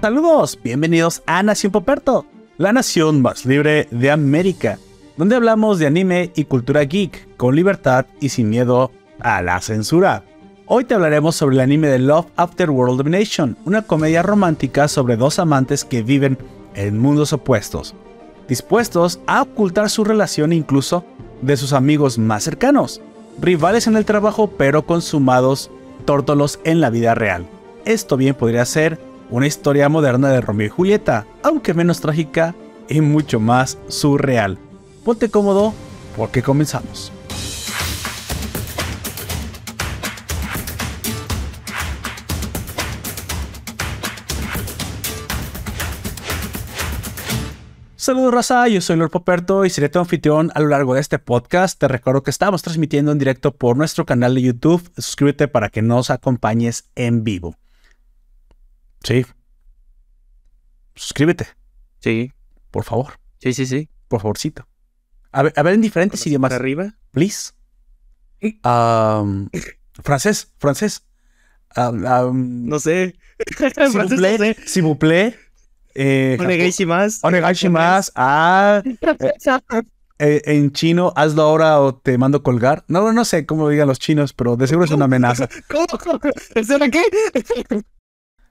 Saludos, bienvenidos a Nación Poperto, la nación más libre de América, donde hablamos de anime y cultura geek con libertad y sin miedo a la censura. Hoy te hablaremos sobre el anime de Love After World Domination, una comedia romántica sobre dos amantes que viven en mundos opuestos, dispuestos a ocultar su relación incluso de sus amigos más cercanos, rivales en el trabajo pero consumados tórtolos en la vida real. Esto bien podría ser una historia moderna de Romeo y Julieta, aunque menos trágica y mucho más surreal. Ponte cómodo porque comenzamos. Saludos raza, yo soy Lord Poperto y seré tu anfitrión a lo largo de este podcast. Te recuerdo que estamos transmitiendo en directo por nuestro canal de YouTube. Suscríbete para que nos acompañes en vivo. Sí. Suscríbete. Sí. Por favor. Sí, sí, sí. Por favorcito. A ver, a ver en diferentes idiomas. arriba? Please. Um, francés, francés. Um, um, no sé. S'il vous plaît. S'il vous plaît. Eh, Onegaishimasu. Onegaishimasu. Ah. Eh, en chino, hazlo ahora o te mando colgar. No, no sé cómo lo digan los chinos, pero de seguro es una amenaza. ¿Cómo? ¿Será qué?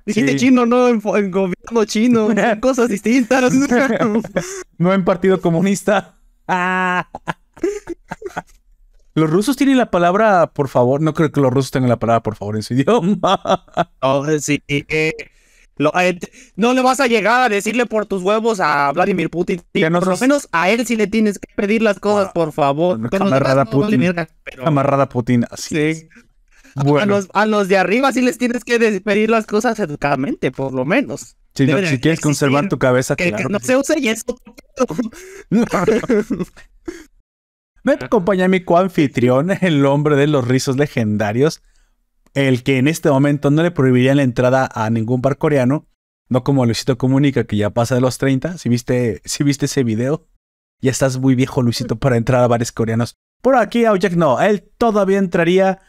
Dijiste sí. chino, no en, en, gobierno chino. cosas distintas. no en partido comunista. Los rusos tienen la palabra por favor. No creo que los rusos tengan la palabra por favor en su idioma. Oh, sí. Eh, lo, eh, no le vas a llegar a decirle por tus huevos a Vladimir Putin. Por lo menos a él sí le tienes que pedir las cosas, por favor. No, camarada no, Putin. Pero... Camarada Putin, así. Sí. Bueno. A, los, a, los, de arriba sí les tienes que pedir las cosas educadamente, por lo menos. No, si quieres conservar tu cabeza, que, claro. que no se use y eso. Me acompaña mi coanfitrión, el hombre de los rizos legendarios, el que en este momento no le prohibiría la entrada a ningún bar coreano, no como Luisito Comunica, que ya pasa de los 30. Si viste, si viste ese video, ya estás muy viejo, Luisito, para entrar a bares coreanos. Por aquí, Aojak no, él todavía entraría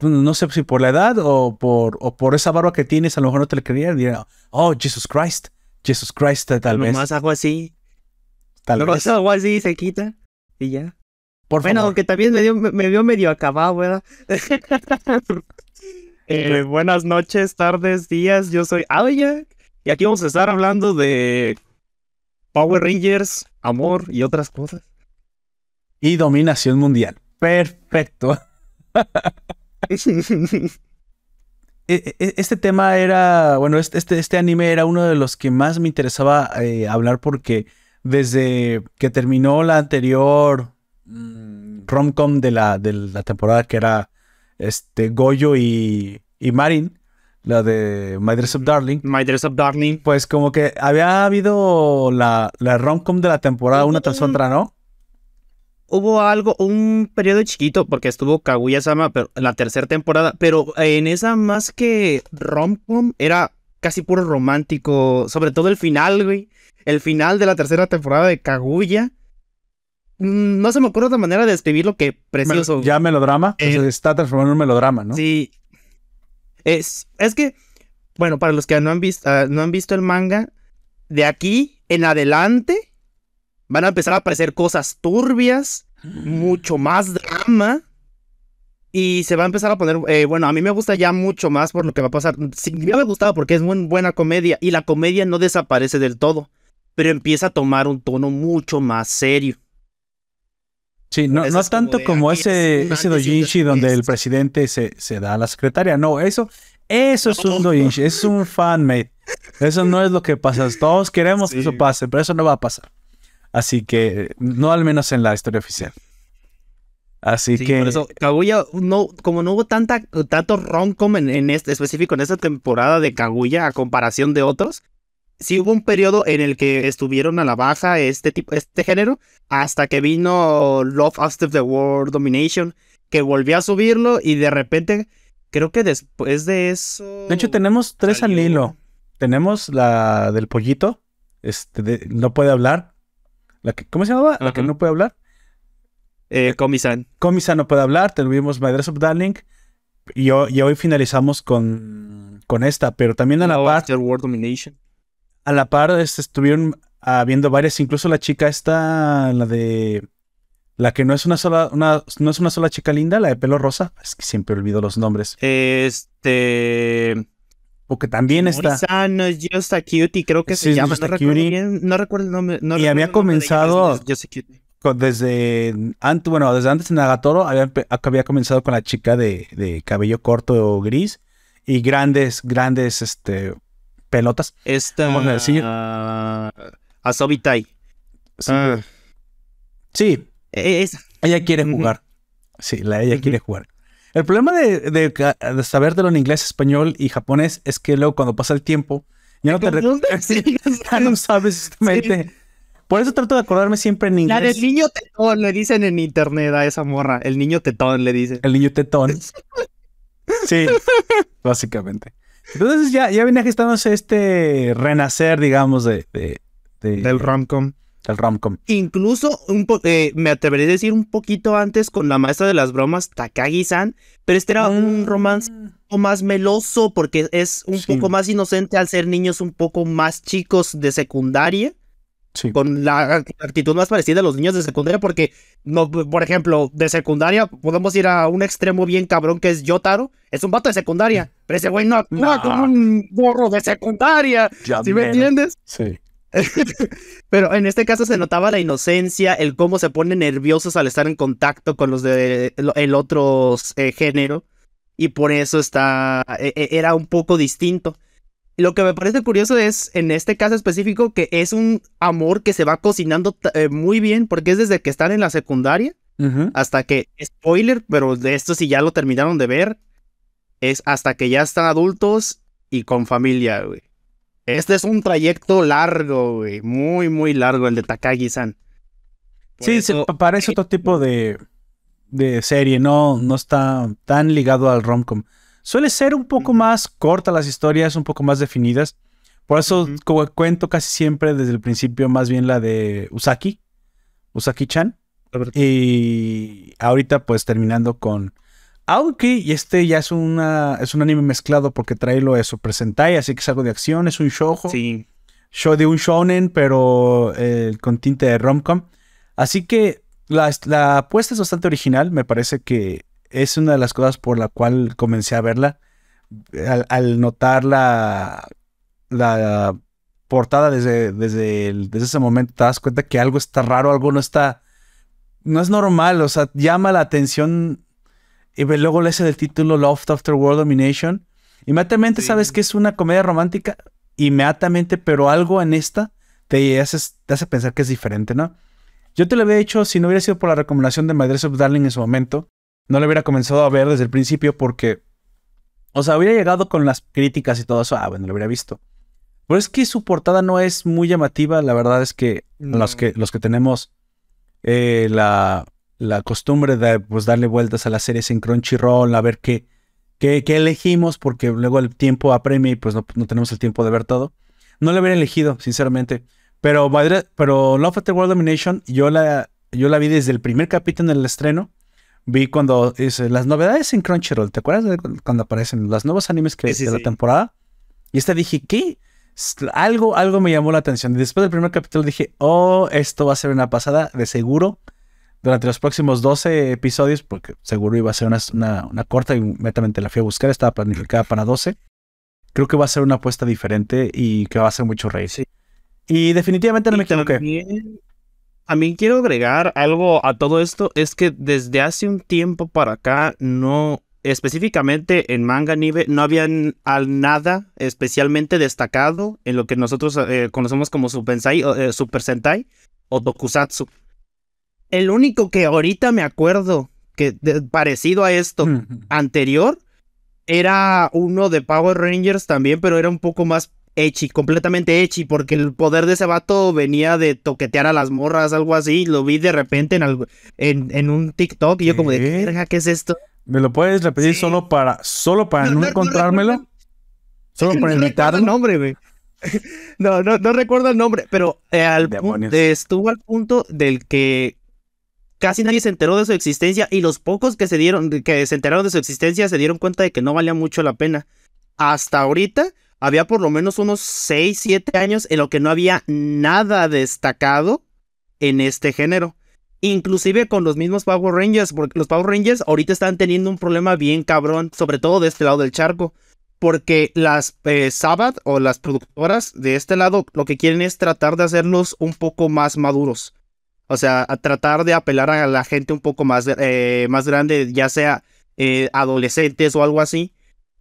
no sé si por la edad o por, o por esa barba que tienes, a lo mejor no te le creería. Diría, oh, Jesus Christ, Jesus Christ, tal vez. Más algo así. Tal vez. algo así se quita y ya. Por bueno, favor. aunque también me, dio, me vio medio acabado, ¿verdad? eh, buenas noches, tardes, días. Yo soy Aya y aquí vamos a estar hablando de Power Rangers, amor y otras cosas. Y dominación mundial. Perfecto. este tema era, bueno, este, este anime era uno de los que más me interesaba eh, hablar porque desde que terminó la anterior mmm, romcom de la, de la temporada que era este Goyo y, y Marin, la de My Dress Up Darling. My Dress Up Darling. Pues como que había habido la, la romcom de la temporada una tras otra, ¿no? Hubo algo, un periodo chiquito, porque estuvo Kaguya-sama en la tercera temporada, pero en esa más que rom-com era casi puro romántico, sobre todo el final, güey. El final de la tercera temporada de Kaguya. No se me ocurre otra manera de describirlo que precioso. Ya melodrama, eh, se está transformando en un melodrama, ¿no? Sí. Es, es que, bueno, para los que no han, visto, uh, no han visto el manga, de aquí en adelante van a empezar a aparecer cosas turbias, mucho más drama. Y se va a empezar a poner, eh, bueno, a mí me gusta ya mucho más por lo que va a pasar. Sí, ya me gustaba porque es muy buena comedia y la comedia no desaparece del todo, pero empieza a tomar un tono mucho más serio. Sí, no, no tanto como, como ese, ese dojinshi donde el presidente se, se da a la secretaria. No, eso, eso es un dojinshi, es un fanmate. Eso no es lo que pasa. Todos queremos sí. que eso pase, pero eso no va a pasar. Así que, no al menos en la historia oficial. Así sí, que. Por eso, Kaguya, no, como no hubo tanta, tanto rom-com en, en, este específico, en esta temporada de Kaguya, a comparación de otros, sí hubo un periodo en el que estuvieron a la baja este tipo, este género, hasta que vino Love After the World Domination, que volvió a subirlo y de repente, creo que después de eso. De hecho, tenemos tres salió... al hilo. Tenemos la del pollito, este, de, no puede hablar. La que, ¿Cómo se llamaba? Uh -huh. La que no puede hablar. Eh, Comisan. Comisan no puede hablar. Tuvimos My Dress Up Darling. Y, y, hoy finalizamos con, con esta, pero también a la No, par, After World Domination. a la par este, estuvieron habiendo varias, incluso la chica esta, la de la que no es una sola, una, no es una sola chica linda, la de pelo rosa, es que siempre olvido los nombres, Este. Porque también está, Mori-san no es Just a Cutie, creo que Sí, se llama. Just No a recuerdo, bien, no recuerdo el nombre. no Y había el nombre de ella, pero comenzado- es Just a Cutie. con- desde antes, bueno, desde antes en Nagatoro había, había comenzado con la chica de, de cabello corto gris y grandes, grandes, este, pelotas. Esta. Vamos a decir. ah, Asobi Tai. Sí, Ah, sí, e- ella quiere jugar. Sí, la ella quiere jugar. El problema de, de, de sabértelo en inglés, español y japonés es que luego cuando pasa el tiempo ya no te ya no sabes. Por eso trato de acordarme siempre en La del inglés. niño tetón le dicen en internet a esa morra. El niño tetón le dicen. El niño tetón. Sí, básicamente. Entonces ya, ya viene gestándose este renacer, digamos, de, de- de- Del romcom. Del romcom. Incluso un po- eh, me atrevería a decir un poquito antes con la maestra de las bromas, Takagi-san. Pero este era un romance un poco más meloso porque es un Sí. poco más inocente al ser niños un poco más chicos de secundaria. Sí. con la actitud más parecida a los niños de secundaria, porque, no, por ejemplo, de secundaria podemos ir a un extremo bien cabrón que es Yotaro. Es un vato de secundaria, pero ese güey no actúa No. como un borro de secundaria. Ya ¿Sí me mero. entiendes? Sí. Pero en este caso se notaba la inocencia, el cómo se ponen nerviosos al estar en contacto con los de el otro eh, género. Y por eso está. e- e- era un poco distinto. Lo que me parece curioso es, en este caso específico, que es un amor que se va cocinando eh, muy bien, porque es desde que están en la secundaria hasta que, spoiler, pero de esto si ya lo terminaron de ver, es hasta que ya están adultos y con familia, güey. Este es un trayecto largo, güey, muy, muy largo el de Takagi-san. Sí, se eso- parece otro tipo de, de serie, no, no está tan ligado al romcom. Suele ser un poco más corta las historias, un poco más definidas. Por eso como cuento casi siempre desde el principio más bien la de Usaki, Usaki-chan. Y ahorita pues terminando con... Aunque y este ya es, una, es un anime mezclado porque trae lo de Super Sentai, así que es algo de acción, es un shoujo Sí, show de un shonen, pero eh, con tinte de romcom. Así que la, la apuesta es bastante original. Me parece que es una de las cosas por la cual comencé a verla. Al, al notar la, la portada desde, desde, el- desde ese momento, te das cuenta que algo está raro, algo no está. No es normal, o sea, llama la atención. Y luego lees el título Love After World Domination. Inmediatamente Sí. sabes que es una comedia romántica inmediatamente, pero algo en esta te hace, te hace pensar que es diferente, ¿no? Yo te lo había dicho, si no hubiera sido por la recomendación de My Dress of Darling en su momento, no lo hubiera comenzado a ver desde el principio porque, o sea, hubiera llegado con las críticas y todo eso, ah, bueno, lo hubiera visto. Pero es que su portada no es muy llamativa, la verdad es que los que, los que tenemos eh, la, la costumbre de pues, darle vueltas a las series en Crunchyroll, a ver qué, qué, qué elegimos, porque luego el tiempo apremia y pues no, no tenemos el tiempo de ver todo. No lo hubiera elegido, sinceramente. Pero, pero Love After World Domination, yo la, yo la vi desde el primer capítulo en el estreno. Vi cuando dice las novedades en Crunchyroll. ¿Te acuerdas de cu- cuando aparecen los nuevos animes que, Sí, sí, de la sí. temporada? Y esta dije, ¿qué? Algo, algo me llamó la atención. Y después del primer capítulo dije, oh, esto va a ser una pasada, de seguro. Durante los próximos 12 episodios, porque seguro iba a ser una, una, una corta y inmediatamente la fui a buscar, estaba planificada para 12. Creo que va a ser una apuesta diferente y que va a hacer mucho reír. Sí. Y definitivamente no me equivoqué. También, también quiero agregar algo a todo esto, es que desde hace un tiempo para acá, no, específicamente en manga anime, no habían al nada especialmente destacado en lo que nosotros eh, conocemos como Super Sentai, eh, Super Sentai o Tokusatsu. El único que ahorita me acuerdo que de- parecido a esto Mm. anterior era uno de Power Rangers también, pero era un poco más ecchi, completamente ecchi, porque el poder de ese vato venía de toquetear a las morras, algo así. Lo vi de repente en, algo- en, en un TikTok y yo como de, ¿Qué? verga, ¿qué es esto? ¿Me lo puedes repetir Sí. solo para, solo para no, encontrármelo? recuerdo- ¿Solo para no recuerdo el invitarlo? nombre, güey. No, no, no recuerdo el nombre, pero eh, al pu- Demonios. eh, estuvo al punto del que casi nadie se enteró de su existencia y los pocos que se dieron, que se enteraron de su existencia se dieron cuenta de que no valía mucho la pena. hasta ahorita había por lo menos unos 6, 7 años en lo que no había nada destacado en este género. Inclusive con los mismos Power Rangers, porque los Power Rangers ahorita están teniendo un problema bien cabrón, sobre todo de este lado del charco, porque las eh, Sabbath o las productoras de este lado lo que quieren es tratar de hacerlos un poco más maduros. O sea, a tratar de apelar a la gente un poco más, eh, más grande, ya sea eh, adolescentes o algo así.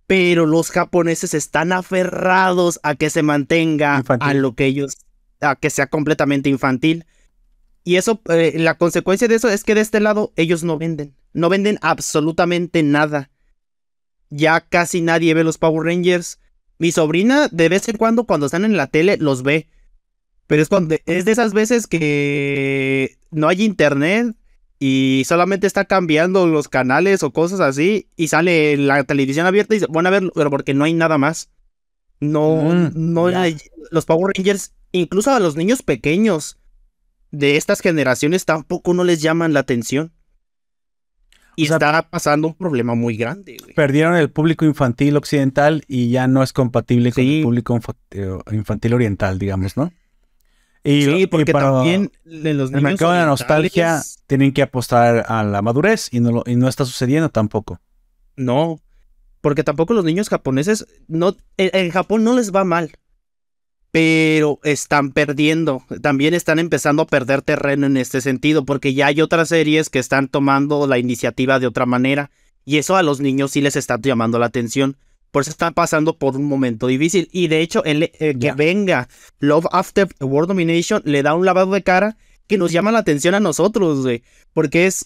Pero los japoneses están aferrados a que se mantenga a lo que ellos, a que sea completamente infantil. Y eso, eh, la consecuencia de eso es que de este lado ellos no venden. No venden absolutamente nada. Ya casi nadie ve los Power Rangers. Mi sobrina, de vez en cuando, cuando están en la tele, los ve. Pero es, cuando, es de esas veces que no hay internet y solamente está cambiando los canales o cosas así y sale la televisión abierta y van a ver, pero porque no hay nada más. No, mm, no hay. Los Power Rangers, incluso a los niños pequeños, de estas generaciones tampoco no les llaman la atención. Y está pasando un problema muy grande. Perdieron el público infantil occidental y ya no es compatible con el público eh, infantil oriental, digamos, ¿no? Y, sí, porque también en los el mercado de la nostalgia tienen que apostar a la madurez y no, y no está sucediendo tampoco. No, porque tampoco los niños japoneses, no, en Japón no les va mal pero están perdiendo. También están empezando a perder terreno en este sentido, porque ya hay otras series que están tomando la iniciativa de otra manera, y eso a los niños sí les está llamando la atención. Por eso están pasando por un momento difícil. Y de hecho, el, eh, que venga Love After World Domination le da un lavado de cara que nos llama la atención a nosotros, güey. Porque es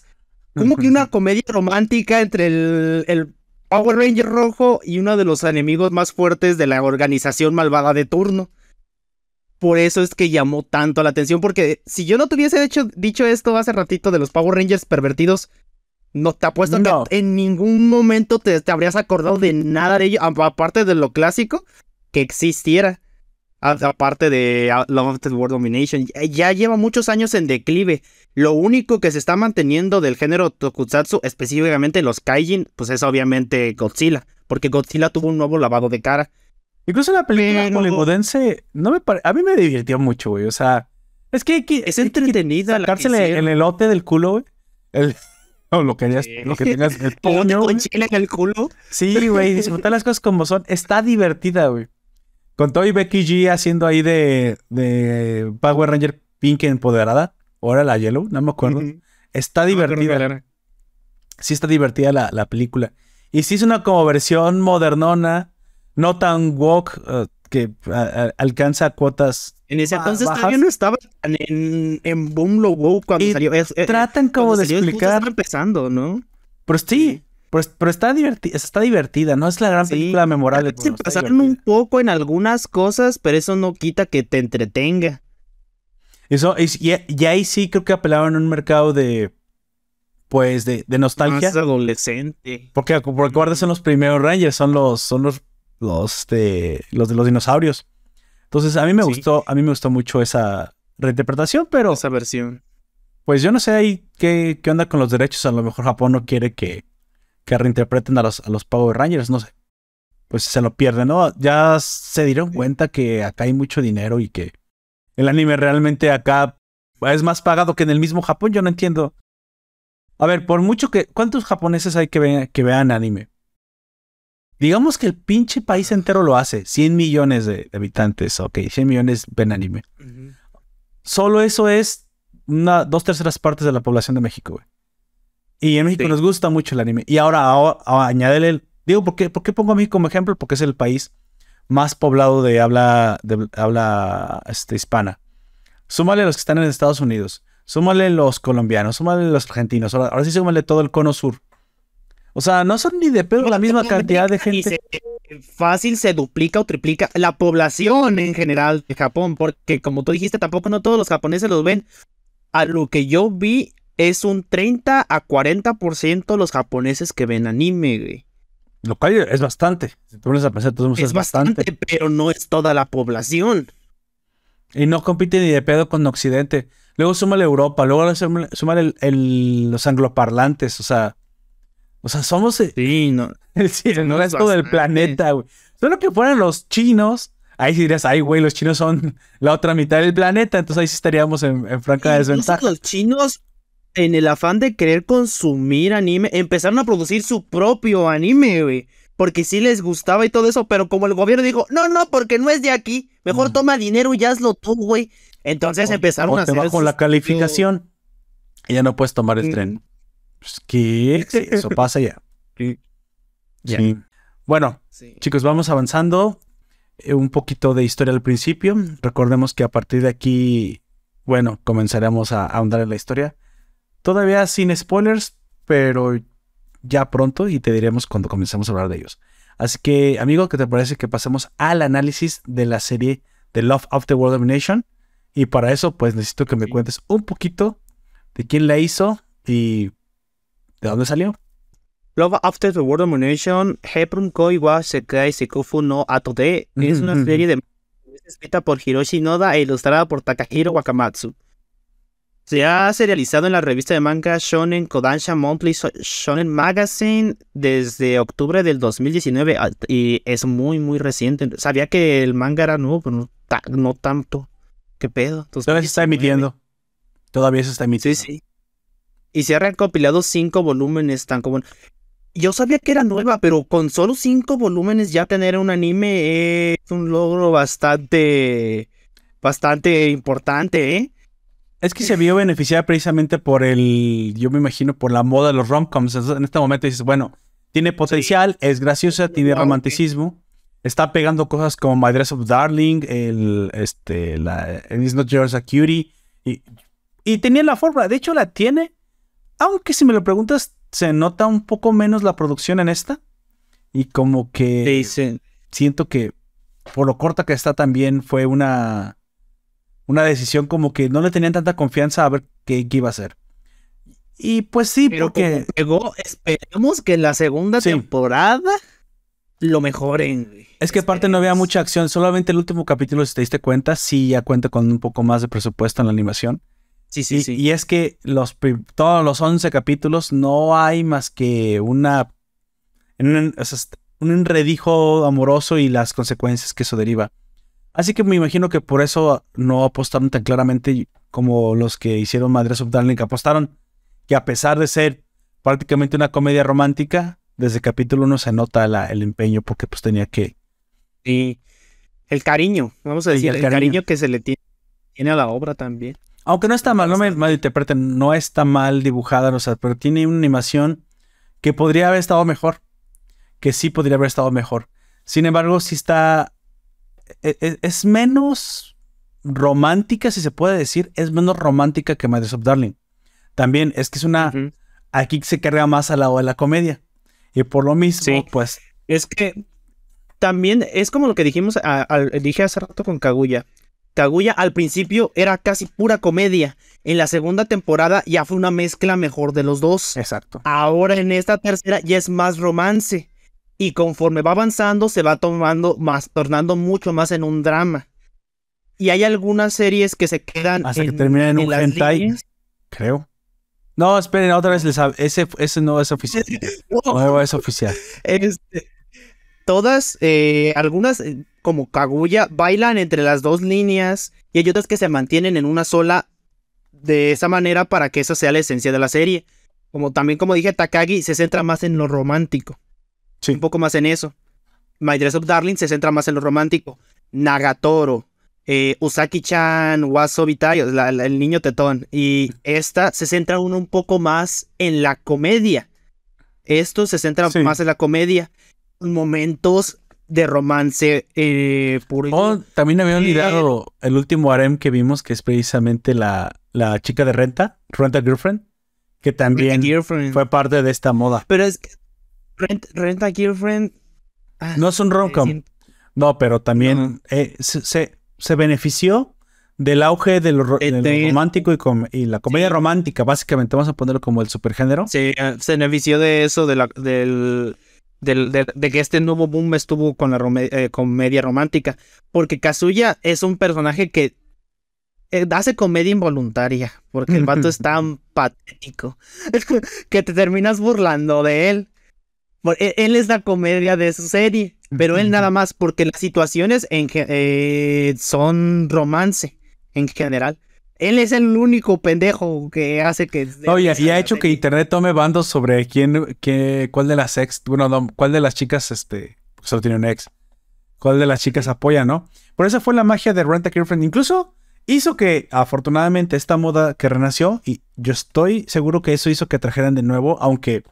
como que una comedia romántica entre el, el Power Ranger rojo y uno de los enemigos más fuertes de la organización malvada de turno por eso es que llamó tanto la atención, porque si yo no tuviese hecho, dicho esto hace ratito de los Power Rangers pervertidos, no te apuesto que en ningún momento te, habrías acordado de nada de ello, aparte de lo clásico que existiera. Aparte de Love of the World Domination, ya lleva muchos años en declive. Lo único que se está manteniendo del género Tokusatsu, específicamente los Kaijin, pues es obviamente Godzilla, porque Godzilla tuvo un nuevo lavado de cara. Incluso la película hollywoodense no me a mí me divirtió mucho, güey. O sea, es que, es entretenida sacársele el elote del culo, güey. El, o lo que, lo que tengas el puño. en el culo. Sí, güey, disfrutar las cosas como son. Está divertida, güey. Con todo y Becky G haciendo ahí de, de Power Ranger Pink empoderada. Ahora la Yellow, no me acuerdo. Está divertida. sí está divertida la, la película. Y sí es una como versión modernona no tan woke uh, que alcanza cuotas. En ese entonces todavía no estaba en, en boom lo woke cuando salió. tratan como de explicar. empezando, ¿no? Pero sí, Pero, está, divertida, está divertida, no es la gran película memorable. Se pasaron un poco en algunas cosas, pero eso no quita que te entretenga. Eso, y, ahí sí creo que apelaban a un mercado de, pues, de, de nostalgia. Más adolescente. Porque, porque guardas son los primeros Rangers, son los, son los los de los de los dinosaurios. Entonces, a mí me gustó, a mí me gustó mucho esa reinterpretación, pero esa versión. Pues yo no sé ahí qué, qué onda con los derechos, a lo mejor Japón no quiere que, que reinterpreten a los, a los Power Rangers, no sé. Pues se lo pierden, ¿no? Ya se dieron cuenta que acá hay mucho dinero y que el anime realmente acá es más pagado que en el mismo Japón, yo no entiendo. A ver, por mucho que... ¿Cuántos japoneses hay que, que vean anime? Digamos que el pinche país entero lo hace. 100 millones de habitantes, ok. 100 millones ven anime. Solo eso es una, dos terceras partes de la población de México, güey. Y en México nos gusta mucho el anime. Y ahora, ahora añádele el... Digo, ¿por qué, ¿por qué pongo a México como ejemplo? Porque es el país más poblado de habla, de habla este, hispana. Súmale a los que están en Estados Unidos. Súmale los colombianos. Súmale los argentinos. Ahora, ahora sí súmale todo el cono sur. O sea, no son ni de pedo la misma cantidad de gente. fácil se duplica o triplica la población en general de Japón, porque como tú dijiste, tampoco no todos los japoneses los ven. A lo que yo vi es un 30 a 40% los japoneses que ven anime, güey. Lo cual es bastante. Si te pones a pensar, todos es, es bastante, pero no es toda la población. Y no compite ni de pedo con Occidente. Luego súmale Europa, luego súmale, los angloparlantes, o sea, o sea, somos. Sí, no. El, resto del planeta, güey. Solo que fueran los chinos. Ahí sí dirías, ay, güey, los chinos son la otra mitad del planeta. Entonces ahí sí estaríamos en, en franca desventaja. los chinos, en el afán de querer consumir anime, empezaron a producir su propio anime, güey. Porque sí les gustaba y todo eso, pero como el gobierno dijo, no, no, porque no es de aquí, mejor Mm. toma dinero y hazlo tú, güey. Entonces empezaron o a te hacer bajo sus la calificación y ya no puedes tomar el Mm. tren. Pues, ¿qué? Sí, eso pasa ya. Sí. Bueno, Sí. chicos, vamos avanzando. Eh, un poquito de historia al principio. Recordemos que a partir de aquí, bueno, comenzaremos a ahondar en la historia. Todavía sin spoilers, pero ya pronto y te diremos cuando comencemos a hablar de ellos. Así que, amigo, ¿qué te parece que pasemos al análisis de la serie de Love After World Domination? Y para eso, pues necesito que me Sí. cuentes un poquito de quién la hizo y de dónde salió. Love After the World Domination, Heprun Koi wa Sekai Sekufu no Atode es una serie de escrita por Hiroshi Noda e ilustrada por Takahiro Wakamatsu. Se ha serializado en la revista de manga Shonen Kodansha Monthly Shonen Magazine desde octubre del 2019 a- y es muy muy reciente. Sabía que el manga era nuevo, pero no, ta- no tanto. ¿Qué pedo? Todavía se está 2019. emitiendo. Todavía se está Sí, emitiendo. sí. Y se ha recopilado cinco volúmenes tan como... Yo sabía que era nueva, pero con solo cinco volúmenes ya tener un anime es un logro bastante... Bastante importante, ¿eh? Es que se vio beneficiada precisamente por el, yo me imagino, por la moda de los romcoms. En este momento dices, bueno, tiene potencial, es graciosa, tiene romanticismo, está pegando cosas como My Dress of Darling, el, este, la, It's Not Yours a Cutie, y, y tenía la forma, de hecho la tiene, aunque si me lo preguntas, se nota un poco menos la producción en esta, y como que Dicen. siento que por lo corta que está también fue una, una decisión como que no le tenían tanta confianza a ver qué, qué iba a hacer. Y pues sí, Pero porque esperemos que en la segunda Sí. temporada lo mejoren. es que aparte no había mucha acción, solamente el último capítulo, si te diste cuenta, sí ya cuenta con un poco más de presupuesto en la animación. Sí, sí, y, sí. y es que los, todos los 11 capítulos no hay más que una, un, o sea, un enredijo amoroso y las consecuencias que eso deriva. Así que me imagino que por eso no apostaron tan claramente como los que hicieron Madres of Darling apostaron. Que a pesar de ser prácticamente una comedia romántica, desde capítulo 1 se nota la- el empeño porque pues tenía que... Sí. El cariño, vamos a decir, el el, cariño. cariño. que se le tiene, tiene a la obra también. Aunque no está mal, no me malinterpreten, no está mal dibujada, o sea, pero tiene una animación que podría haber estado mejor. Que sí podría haber estado mejor. Sin embargo, sí está... e- e- Es, menos romántica, si se puede decir. Es menos romántica que Madres of Darling. También es que es una... Aquí se carga más al lado de la comedia. Y por lo mismo, Sí. pues... Es que también es como lo que dijimos, a- dije hace rato con Kaguya. Kaguya al principio era casi pura comedia. En la segunda temporada ya fue una mezcla mejor de los dos. Exacto. Ahora en esta tercera ya es más romance. Y conforme va avanzando, se va tomando más, tornando mucho más en un drama. Y hay algunas series que se quedan Hasta que termina en un hentai. líneas. Creo. No, esperen, otra vez les ese, ese no es oficial. No es oficial. Este, todas, eh, algunas eh, como Kaguya bailan entre las dos líneas y hay otras que se mantienen en una sola de esa manera para que esa sea la esencia de la serie. Como también como dije, Takagi se centra más en lo romántico, Sí. un poco más en eso. My Dress of Darling se centra más en lo romántico. Nagatoro, eh, Usaki-chan, Wasobi el niño tetón. Y esta se centra uno un poco más en la comedia. Esto se centra Sí. más en la comedia. Momentos de romance eh, puro. Oh, también había Sí. olvidado el último harem que vimos, que es precisamente la, la chica de renta, Renta Girlfriend, que también Girlfriend. fue parte de esta moda. Pero es que Rent, Rent a Girlfriend. ah, No es un rom-com, siento- no, pero también No. eh, se, se- se benefició del auge de lo, ro- Eh, de lo de- romántico y, com- y la comedia Sí. romántica, básicamente, vamos a ponerlo como el supergénero. Se, ah, se benefició de eso, de la, del, de, de que este nuevo boom estuvo con la rome- eh, comedia romántica. Porque Kazuya es un personaje que eh, hace comedia involuntaria. Porque el vato es tan patético que te terminas burlando de él. E- Él es la comedia de su serie. pero él nada más, porque las situaciones en eh, son romance en general. Él es el único pendejo que hace que... Oye, y ha hecho que internet tome bandos sobre quién, qué, cuál de las ex, bueno, no, cuál de las chicas, este, porque solo tiene un ex, cuál de las chicas apoya, ¿no? Por eso fue la magia de Rent a Girlfriend. Incluso hizo que, afortunadamente, esta moda que renació, y yo estoy seguro que eso hizo que trajeran de nuevo, aunque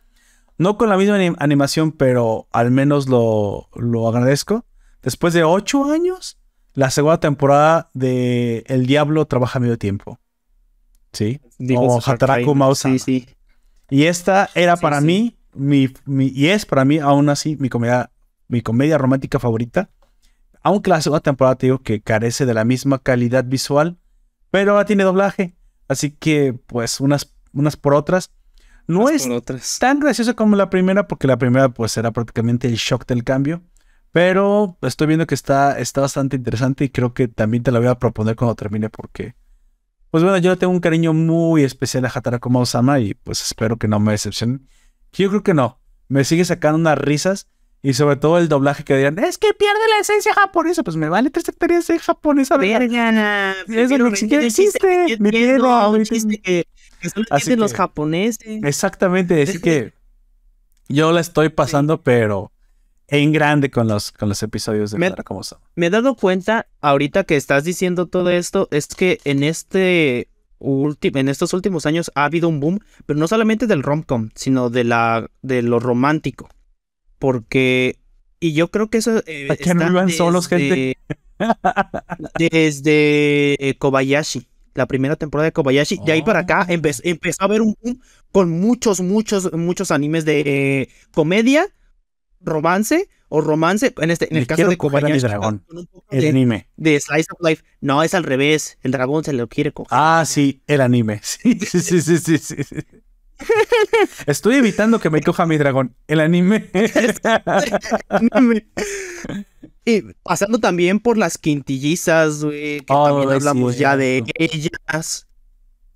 no con la misma anim- animación, pero al menos lo, lo agradezco. Después de ocho años, la segunda temporada de El Diablo trabaja medio tiempo. ¿Sí? Digo, o Hataraku Mausama. Sí, sí. Y esta era Sí, para sí. mí, mi, mi- y es para mí aún así mi comedia, mi comedia romántica favorita. Aunque la segunda temporada te digo que carece de la misma calidad visual, pero ahora tiene doblaje. Así que, pues, unas, unas por otras. No es otras. tan graciosa como la primera, porque la primera, pues, era prácticamente el shock del cambio. Pero estoy viendo que está, está bastante interesante y creo que también te la voy a proponer cuando termine, porque, pues bueno, yo le tengo un cariño muy especial a Hataraku Mausama y pues espero que no me decepcionen. Yo creo que no. Me sigue sacando unas risas y sobre todo el doblaje que digan, es que pierde la esencia japonesa. Pues me vale tres hectáreas de japonesa. Vergana. Eso ni siquiera existe, quiero, un ahorita- chiste que, que solo Así entienden los japoneses. Exactamente, así que yo la estoy pasando, pero en grande con los, con los episodios de Me- Hataraku Mausama. Me he dado cuenta ahorita que estás diciendo todo esto, es que en este en estos últimos años ha habido un boom, pero no solamente del romcom, sino de la de lo romántico. Porque y yo creo que eso eh, no vivan solos, gente. desde eh, Kobayashi, la primera temporada de Kobayashi, de ahí para acá Oh. empe- empezó a haber un boom con muchos muchos muchos animes de eh, comedia, romance o romance en este en el caso de coger a mi Kobayashi dragón. El de- anime. de Slice of Life. No, es al revés. El dragón se lo quiere coger. Ah, sí, el anime. Sí, sí, sí, sí, sí. Estoy evitando que me coja mi dragón. El anime. y pasando también por las quintillizas, güey, que Oh, también hablamos ya de ellas.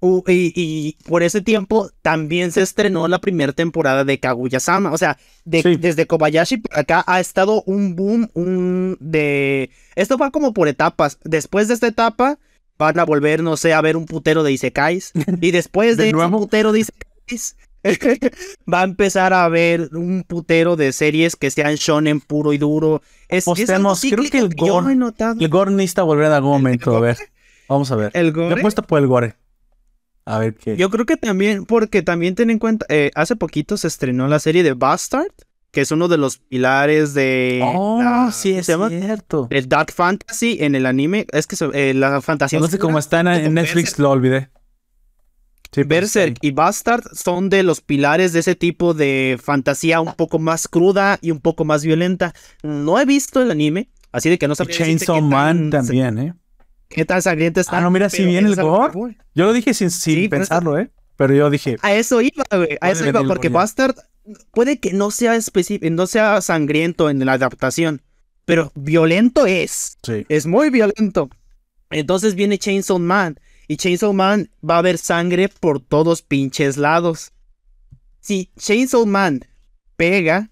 Uh, y, y por ese tiempo también se estrenó la primera temporada de Kaguya-sama. O sea, de- Sí. desde Kobayashi acá ha estado un boom un de... Esto va como por etapas. Después de esta etapa van a volver, no sé, a ver un putero de Isekais. Y después ¿De de, nuevo? putero de Isekais... va a empezar a ver un putero de series que sean shonen puro y duro. Es, es algo Apostemos, creo que el cíclico yo gore- he notado. El gore necesita volver en algún momento. A ver, vamos a ver. El Yo gore. apuesto por el gore. A ver qué. Yo creo que también, porque también ten en cuenta, eh, hace poquito se estrenó la serie de Bastard, que es uno de los pilares de... Oh, la- sí, ¿cómo es cierto. El Dark Fantasy en el anime. Es que eh, la fantasía... No sé cómo está en, Netflix, Berserk. lo olvidé. Sí, pues, Berserk y Bastard son de los pilares de ese tipo de fantasía un poco más cruda y un poco más violenta. No he visto el anime, así de que no Y sabría decirte Chainsaw Man tan- también, ¿eh? Qué tan sangrienta está. Ah, no, mira, si eso el gore. Yo lo dije sin, sin Sí, pensarlo, ¿eh? Pero yo dije, A eso iba, güey. A eso iba, porque. Bastard puede que no sea específico, no sea sangriento en la adaptación, pero violento es. sí. Es muy violento. Entonces viene Chainsaw Man. Y Chainsaw Man va a haber sangre por todos pinches lados. Si Chainsaw Man pega,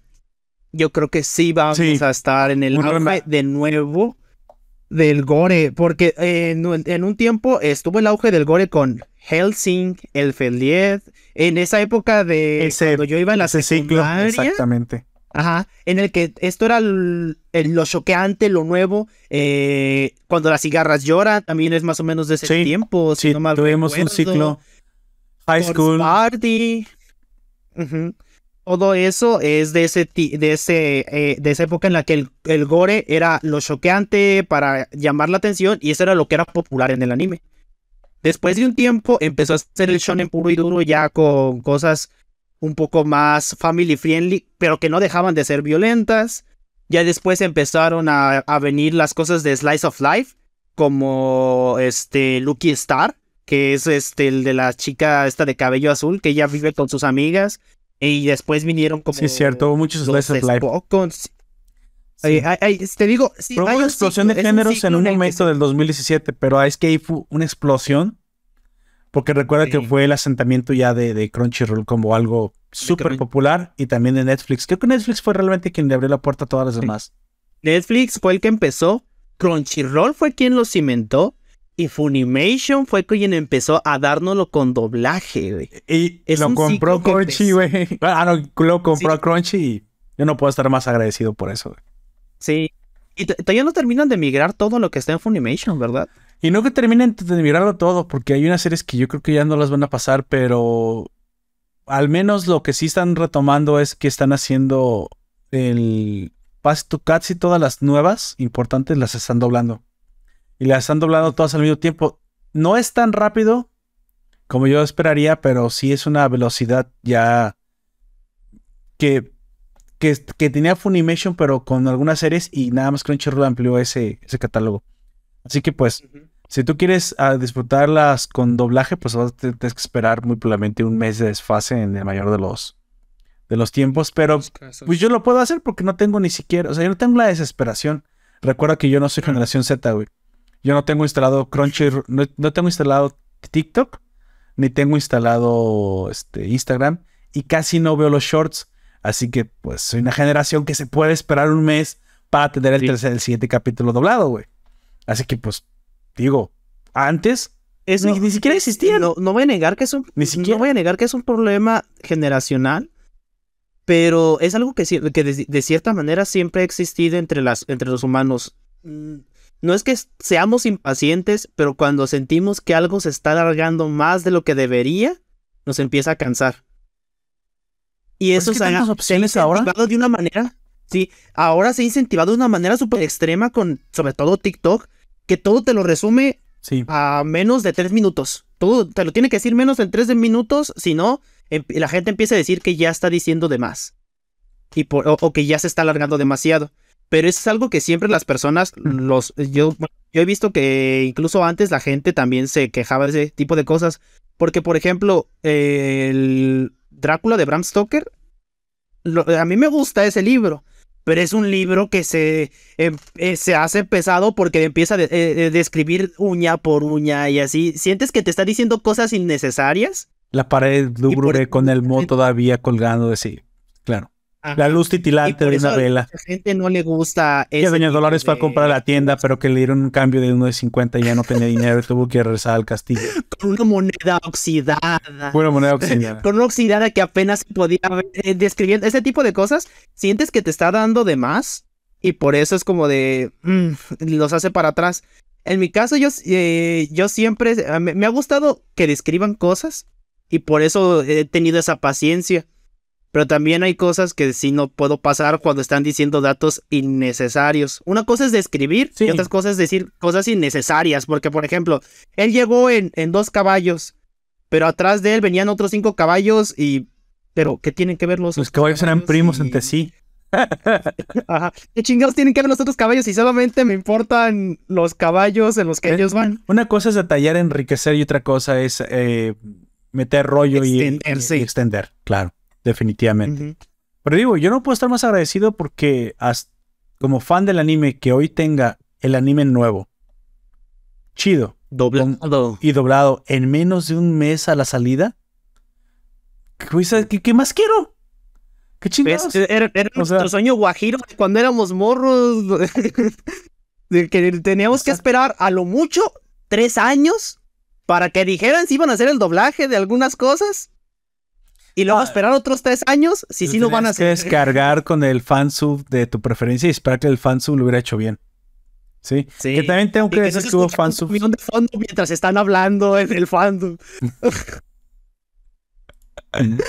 yo creo que sí vamos Sí. a estar en el de nuevo del gore. Porque eh, en, un- en un tiempo estuvo el auge del gore con Helsing, El Feliet. En esa época de Ese- cuando yo iba en la Ese ciclo, secundaria. exactamente. Ajá, en el que esto era el- el- lo choqueante, lo nuevo. eh, cuando las cigarras lloran, también es más o menos de ese Sí, tiempo. si Sí, no mal tuvimos un ciclo. High School. Party. Ujú. Todo eso es de ese de ese eh, de esa época en la que el, el gore era lo choqueante para llamar la atención y eso era lo que era popular en el anime. Después de un tiempo empezó a ser el shonen puro y duro ya con cosas un poco más family friendly, pero que no dejaban de ser violentas. Ya después empezaron a, a venir las cosas de Slice of Life, como este Lucky Star, que es este el de la chica esta de cabello azul, que ella vive con sus amigas. Y después vinieron como. Sí, es cierto, hubo muchos los slice of life. Sí. Ay, ay, te digo, sí, Pero hubo una un explosión de un géneros en un el que momento del 2017, pero es que ahí fue una explosión. Porque recuerda que fue el asentamiento ya de, de Crunchyroll como algo súper popular y también de Netflix. Creo que Netflix fue realmente quien le abrió la puerta a todas las demás. Netflix fue el que empezó, Crunchyroll fue quien lo cimentó y Funimation fue quien empezó a dárnoslo con doblaje, güey. Y lo compró Crunchy, güey. Ah, no, lo compró Crunchy y yo no puedo estar más agradecido por eso, güey. Sí. Y todavía no terminan de migrar todo lo que está en Funimation, ¿verdad? Y no que terminen de migrarlo todo, porque hay unas series que yo creo que ya no las van a pasar, pero al menos lo que sí están retomando es que están haciendo el Pass to Cats y todas las nuevas importantes las están doblando y las están doblando todas al mismo tiempo. No es tan rápido como yo esperaría, pero sí es una velocidad ya que, que, tenía Funimation, pero con algunas series y nada más Crunchyroll amplió ese, ese catálogo. Así que pues, si tú quieres ah, disfrutarlas con doblaje, pues vas a tener que esperar muy probablemente un mes de desfase en el mayor de los, de los tiempos, pero pues yo lo puedo hacer porque no tengo ni siquiera, o sea, yo no tengo la desesperación. Recuerda que yo no soy generación Z, güey. Yo no tengo instalado Crunchyroll, no, tengo instalado TikTok, ni tengo instalado este, Instagram y casi no veo los shorts. Así que, pues, soy una generación que se puede esperar un mes para tener el, tercer, el siguiente capítulo doblado, güey. Así que, pues, digo, antes ni, siquiera existía. No, voy a negar que es un, ni siquiera. no voy a negar que es un problema generacional, pero es algo que, que de, cierta manera siempre ha existido entre, las, entre los humanos. No es que seamos impacientes, pero cuando sentimos que algo se está alargando más de lo que debería, nos empieza a cansar. Y pues eso se ha, opciones ahora? de una manera, sí, ahora se ha incentivado de una manera súper extrema con, sobre todo TikTok, que todo te lo resume a menos de tres minutos. Todo te lo tiene que decir menos de tres minutos, si no, em, la gente empieza a decir que ya está diciendo de más. Y o que ya se está alargando demasiado pero eso es algo que siempre las personas, los, yo, yo he visto que incluso antes la gente también se quejaba de ese tipo de cosas, porque por ejemplo, el Drácula de Bram Stoker, a mí me gusta ese libro, pero es un libro que se, em, eh, se hace pesado porque empieza a eh, describir uña por uña y así. ¿Sientes que te está diciendo cosas innecesarias? La pared lúgubre con el mo todavía colgando de sí, claro. La luz titilante de una vela. A la gente no le gusta. Que Doña Dolores fue a comprar a la tienda, pero que le dieron un cambio de uno de 50 y ya no tenía dinero y tuvo que regresar al castillo. Con una moneda oxidada. Una moneda oxidada. Con una oxidada que apenas podía ver, eh, describiendo ese tipo de cosas. Sientes que te está dando de más y por eso es como de. Mm, los hace para atrás. En mi caso, yo, eh, yo siempre. me ha gustado que describan cosas y por eso he tenido esa paciencia pero también hay cosas que sí no puedo pasar cuando están diciendo datos innecesarios. Una cosa es describir y otra cosa es decir cosas innecesarias. Porque, por ejemplo, él llegó en, en dos caballos, pero atrás de él venían otros cinco caballos y... Pero, ¿qué tienen que ver los Los caballos eran primos entre sí. Ajá. ¿Qué chingados tienen que ver los otros caballos? Y solamente me importan los caballos en los que eh, ellos van. Una cosa es detallar, enriquecer y otra cosa es eh, meter rollo y, y, extender. Claro definitivamente. Pero digo, yo no puedo estar más agradecido porque como fan del anime que hoy tenga el anime nuevo, chido, doblado y doblado en menos de un mes a la salida, ¿qué, qué más quiero? ¿Qué chingados? Era, nuestro sueño guajiro cuando éramos morros. de que teníamos que esperar a lo mucho tres años para que dijeran si iban a hacer el doblaje de algunas cosas. Y luego ah, esperar otros tres años si sí lo van a hacer. que descargar con el fansub de tu preferencia y esperar que el fansub lo hubiera hecho bien. Sí. sí. Que también tengo que decir que hubo fansub. de fondo mientras están hablando en el fansub.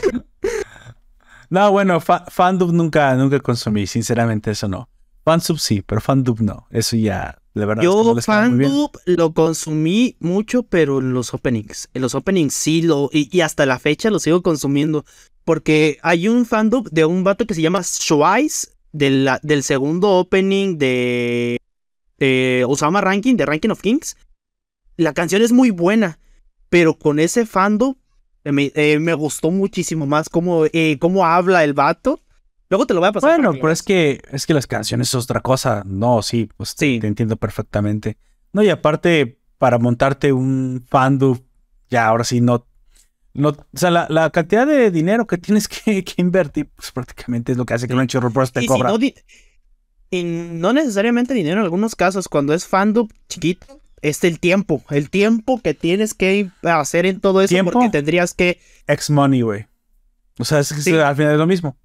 no, bueno, fandub nunca, nunca consumí, sinceramente eso no. Fansub sí, pero fandub no. Eso ya yo Fandub lo consumí mucho, pero en los openings. En los openings sí lo. Y, hasta la fecha lo sigo consumiendo. Porque hay un fandub de un vato que se llama Schweiss. del segundo opening de, Osama Ranking, de Ranking of Kings. La canción es muy buena. Pero con ese fandub me, eh, me gustó muchísimo más cómo, eh, cómo habla el vato. Luego te lo voy a pasar. Bueno, pero es que, es que las canciones es otra cosa. No, sí, pues sí. Te, entiendo perfectamente. No, y aparte, para montarte un fandom, ya ahora sí no. no o sea, la, cantidad de dinero que tienes que, invertir, pues prácticamente es lo que hace que un Bros te cobra. Y no necesariamente dinero en algunos casos, cuando es fandom chiquito, es el tiempo. El tiempo que tienes que hacer en todo eso ¿Tiempo? porque tendrías que. Ex money, güey. O sea, es, Sí. al final es lo mismo.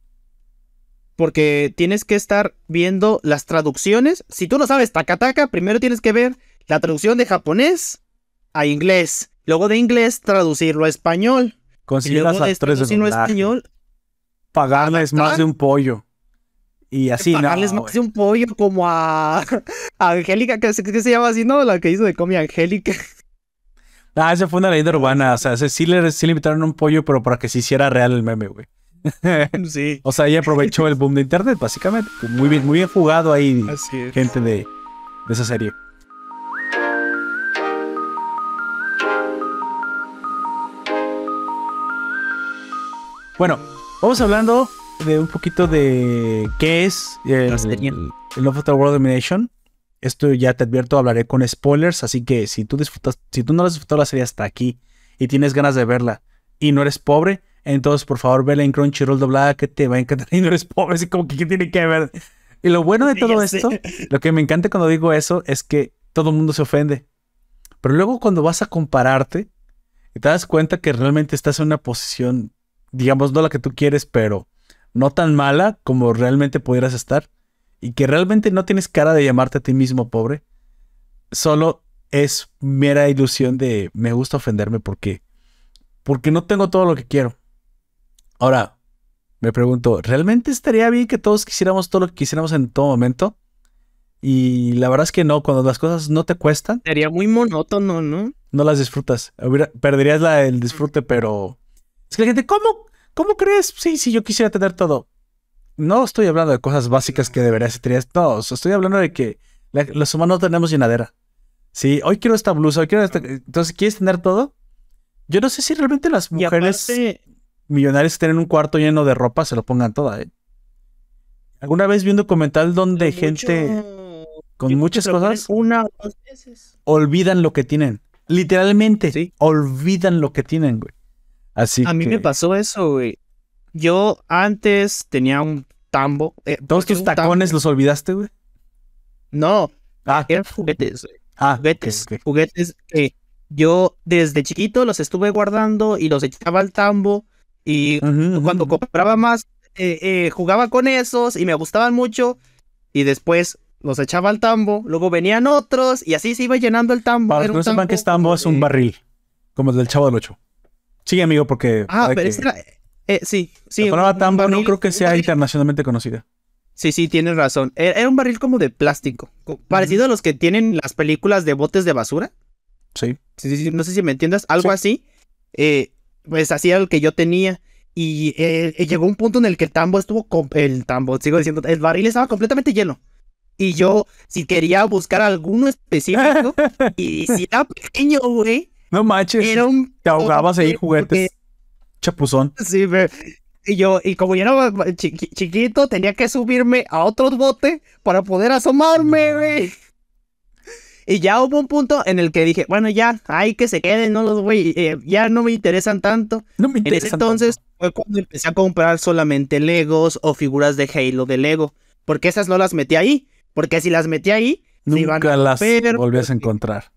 Porque tienes que estar viendo las traducciones. Si tú no sabes taca primero tienes que ver la traducción de japonés a inglés. Luego de inglés, traducirlo a español. Conseguir las de actores de español, Pagarles más de un pollo. Y así, no. pagarles más güey. de un pollo como a, a Angélica, que, se- que se llama así, ¿no? La que hizo de Comi Angélica. Ah, esa fue una leyenda urbana. O sea, sí le, sí le invitaron un pollo, pero para que se hiciera real el meme, güey. Sí. O sea, ella aprovechó el boom de internet, básicamente. Muy bien, muy bien jugado ahí, Así es. gente de, de esa serie. Bueno, vamos hablando de un poquito de qué es el, serie. el Love of the World Domination. Esto ya te advierto, hablaré con spoilers, así que si tú disfrutas, si tú no has disfrutado la serie hasta aquí y tienes ganas de verla y no eres pobre, entonces por favor vela en Crunchyroll doblada que te va a encantar y no eres pobre, así como que ¿qué tiene que ver? Y lo bueno de todo esto, lo que me encanta cuando digo eso es que todo el mundo se ofende. Pero luego cuando vas a compararte y te das cuenta que realmente estás en una posición, digamos, no la que tú quieres, pero no tan mala como realmente pudieras estar, y que realmente no tienes cara de llamarte a ti mismo pobre, solo es mera ilusión de me gusta ofenderme porque porque no tengo todo lo que quiero. Ahora, me pregunto, ¿realmente estaría bien que todos quisiéramos todo lo que quisiéramos en todo momento? Y la verdad es que no, cuando las cosas no te cuestan, Sería muy monótono, ¿no? no las disfrutas. Perderías la, el disfrute, pero... Es que la gente, ¿cómo, ¿cómo crees? Sí, sí, yo quisiera tener todo. No estoy hablando de cosas básicas que deberías o sea, estoy hablando de que la- los humanos no tenemos llenadera. Sí, hoy quiero esta blusa, hoy quiero esta... Entonces, ¿quieres tener todo? Yo no sé si realmente las mujeres aparte, millonarias que tienen un cuarto lleno de ropa se lo pongan toda, ¿eh? Alguna vez vi un documental donde mucho- gente con yo muchas cosas Una o dos veces. olvidan lo que tienen. Literalmente, Sí. olvidan lo que tienen, güey. Así A mí que me pasó eso, güey. Yo antes tenía un tambo. eh, todos tus tambo- tacones los olvidaste, güey. No, Ah, eran juguetes, güey. ah, Juguetes. Juguetes que yo desde chiquito los estuve guardando y los echaba al tambo. Y cuando compraba más, eh, eh, jugaba con esos y me gustaban mucho. Y después los echaba al tambo. Luego venían otros y así se iba llenando el tambo. Para los que no sepan que es tambo, es un barril. Como el del Chavo del Ocho. Sigue, amigo, porque. Ah, pero que eh, sí, sí. la palabra tambo no barril- creo que sea internacionalmente conocida. Sí, sí, tienes razón. Era, era un barril como de plástico. co- Parecido a los que tienen las películas de botes de basura. Sí. Sí, sí, sí, no sé si me entiendas. Algo Sí. así. Eh, pues así era el que yo tenía. Y eh, eh, llegó un punto en el que el tambo estuvo. El tambo, sigo diciendo. El barril estaba completamente lleno. Y yo, si quería buscar alguno específico. y si era pequeño, güey. No manches. Era un. Te ahogabas ahí porque- juguetes. Chapuzón. Sí, ve- y yo, y como yo era chiqui- chiquito, tenía que subirme a otro bote para poder asomarme, güey. Y ya hubo un punto en el que dije, bueno, ya, hay que se queden, no los voy, eh, ya no me interesan tanto. No me En interesa. ese entonces fue cuando empecé a comprar solamente Legos o figuras de Halo de Lego, porque esas no las metí ahí, porque si las metí ahí, se iban Nunca a las romper, volvías a encontrar.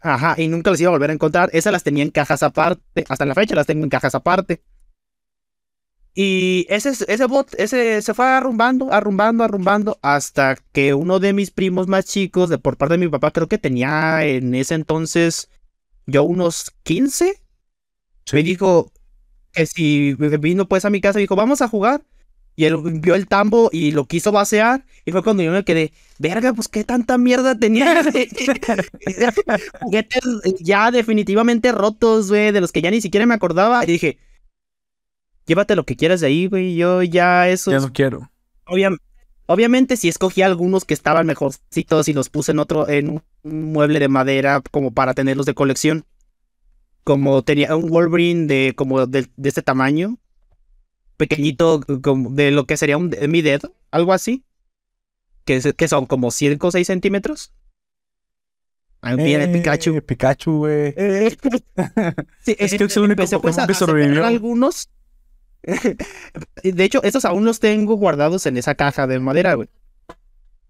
Ajá, y nunca las iba a volver a encontrar. Esas las tenía en cajas aparte. Hasta la fecha las tengo en cajas aparte. Y ese, ese bot, ese se fue arrumbando, arrumbando, arrumbando, hasta que uno de mis primos más chicos, de por parte de mi papá, creo que tenía en ese entonces yo unos 15, me dijo que si vino pues a mi casa, dijo, vamos a jugar. Y él vio el tambo y lo quiso vaciar. Y fue cuando yo me quedé, verga, pues qué tanta mierda tenía. Juguetes ya definitivamente rotos, güey, de los que ya ni siquiera me acordaba. Y dije, llévate lo que quieras de ahí, güey. Yo ya eso. Ya no quiero. obvia- obviamente, si escogí algunos que estaban mejorcitos y los puse en otro, en un mueble de madera, como para tenerlos de colección. Como tenía un Wolverine de como de, de este tamaño. Pequeñito, como de lo que sería un, de mi dedo, algo así. Que, son como 5 o 6 centímetros. Viene Eh, Pikachu. Pikachu, güey. Sí, Es que es el único empecé, pues, Pokémon que sobrevivió. algunos. de hecho, esos aún los tengo guardados en esa caja de madera, güey.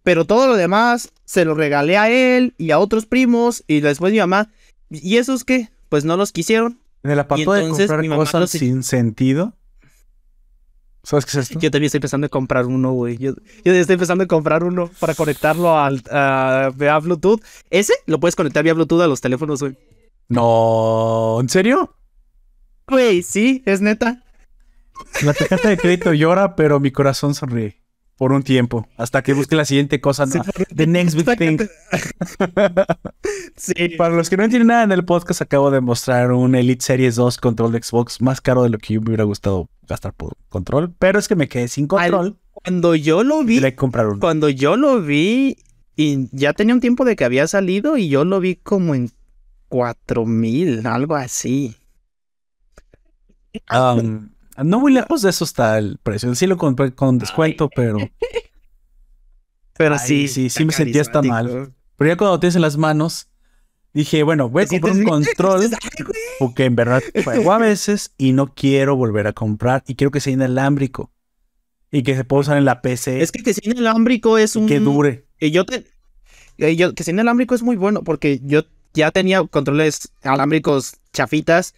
Pero todo lo demás se lo regalé a él y a otros primos y después mi mamá. ¿Y esos qué? Pues no los quisieron. En el apartado de comprar cosas sin sentido. ¿Sabes qué es esto? Yo también estoy pensando en comprar uno, güey. Yo, yo estoy pensando en comprar uno para conectarlo al, a, vía Bluetooth. Ese lo puedes conectar vía Bluetooth a los teléfonos, güey. No, ¿en serio? Güey, sí, es neta. La tarjeta de crédito llora, pero mi corazón sonríe. Por un tiempo. Hasta que busque la siguiente cosa. Sí, ¿no? por- The next big thing. Sí. Para los que no entienden nada en el podcast, acabo de mostrar un Elite Series 2 control de Xbox más caro de lo que yo me hubiera gustado gastar por control. Pero es que me quedé sin control Cuando yo lo vi, le que comprar uno. cuando yo lo vi, y ya tenía un tiempo de que había salido y yo lo vi como en cuatro mil, algo así. Um, no muy lejos de eso está el precio. Sí lo compré con descuento, pero, Pero Ay, sí, sí, sí me sentía hasta carismático. pero ya cuando lo tienes en las manos, dije, bueno, voy a comprar un control porque en verdad juego a veces y no quiero volver a comprar y quiero que sea inalámbrico y que se pueda usar en la PC Es que que sea inalámbrico es un... que dure. Y yo te... y yo- que sea inalámbrico es muy bueno porque yo ya tenía controles alámbricos chafitas,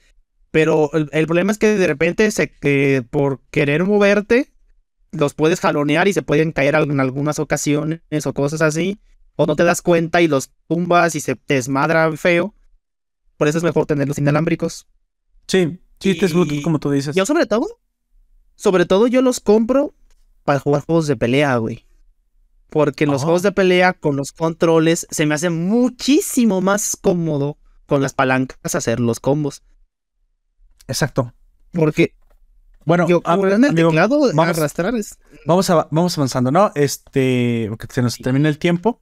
pero el, el problema es que de repente se, que por querer moverte los puedes jalonear y se pueden caer en algunas ocasiones o cosas así, o no te das cuenta y los tumbas y se te desmadran feo. Por eso es mejor tenerlos inalámbricos. Sí, sí, es Y- como tú dices. Yo sobre todo, sobre todo yo los compro para jugar juegos de pelea, güey. Porque en los juegos de pelea con los controles se me hace muchísimo más cómodo con las palancas hacer los combos. Exacto. Porque Bueno, yo el amigo, teclado vamos- arrastrar es... vamos, a- vamos avanzando, ¿no? Este, porque se nos termina el tiempo.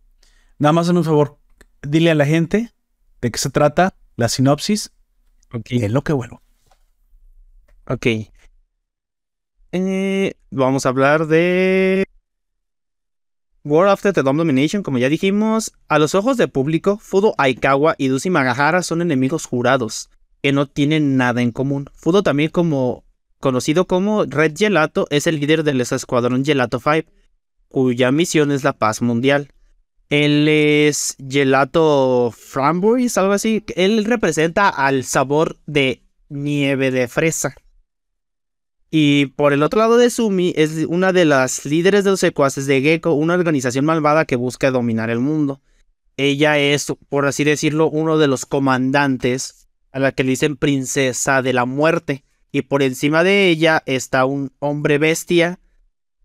Nada más, en un favor, dile a la gente de qué se trata, la sinopsis y en lo que vuelvo. Ok. Eh, vamos a hablar de War After the Dome Domination, como ya dijimos. A los ojos del público, Fudo Aikawa y Dusi Magahara son enemigos jurados, que no tienen nada en común. Fudo también como conocido como Red Gelato es el líder del escuadrón Gelato 5, cuya misión es la paz mundial. Él es Gelato Framboise, algo así. Él representa al sabor de nieve de fresa. Y por el otro lado de Sumi es una de las líderes de los secuaces de Gecko, una organización malvada que busca dominar el mundo. Ella es, por así decirlo, uno de los comandantes a la que le dicen princesa de la muerte. Y por encima de ella está un hombre bestia,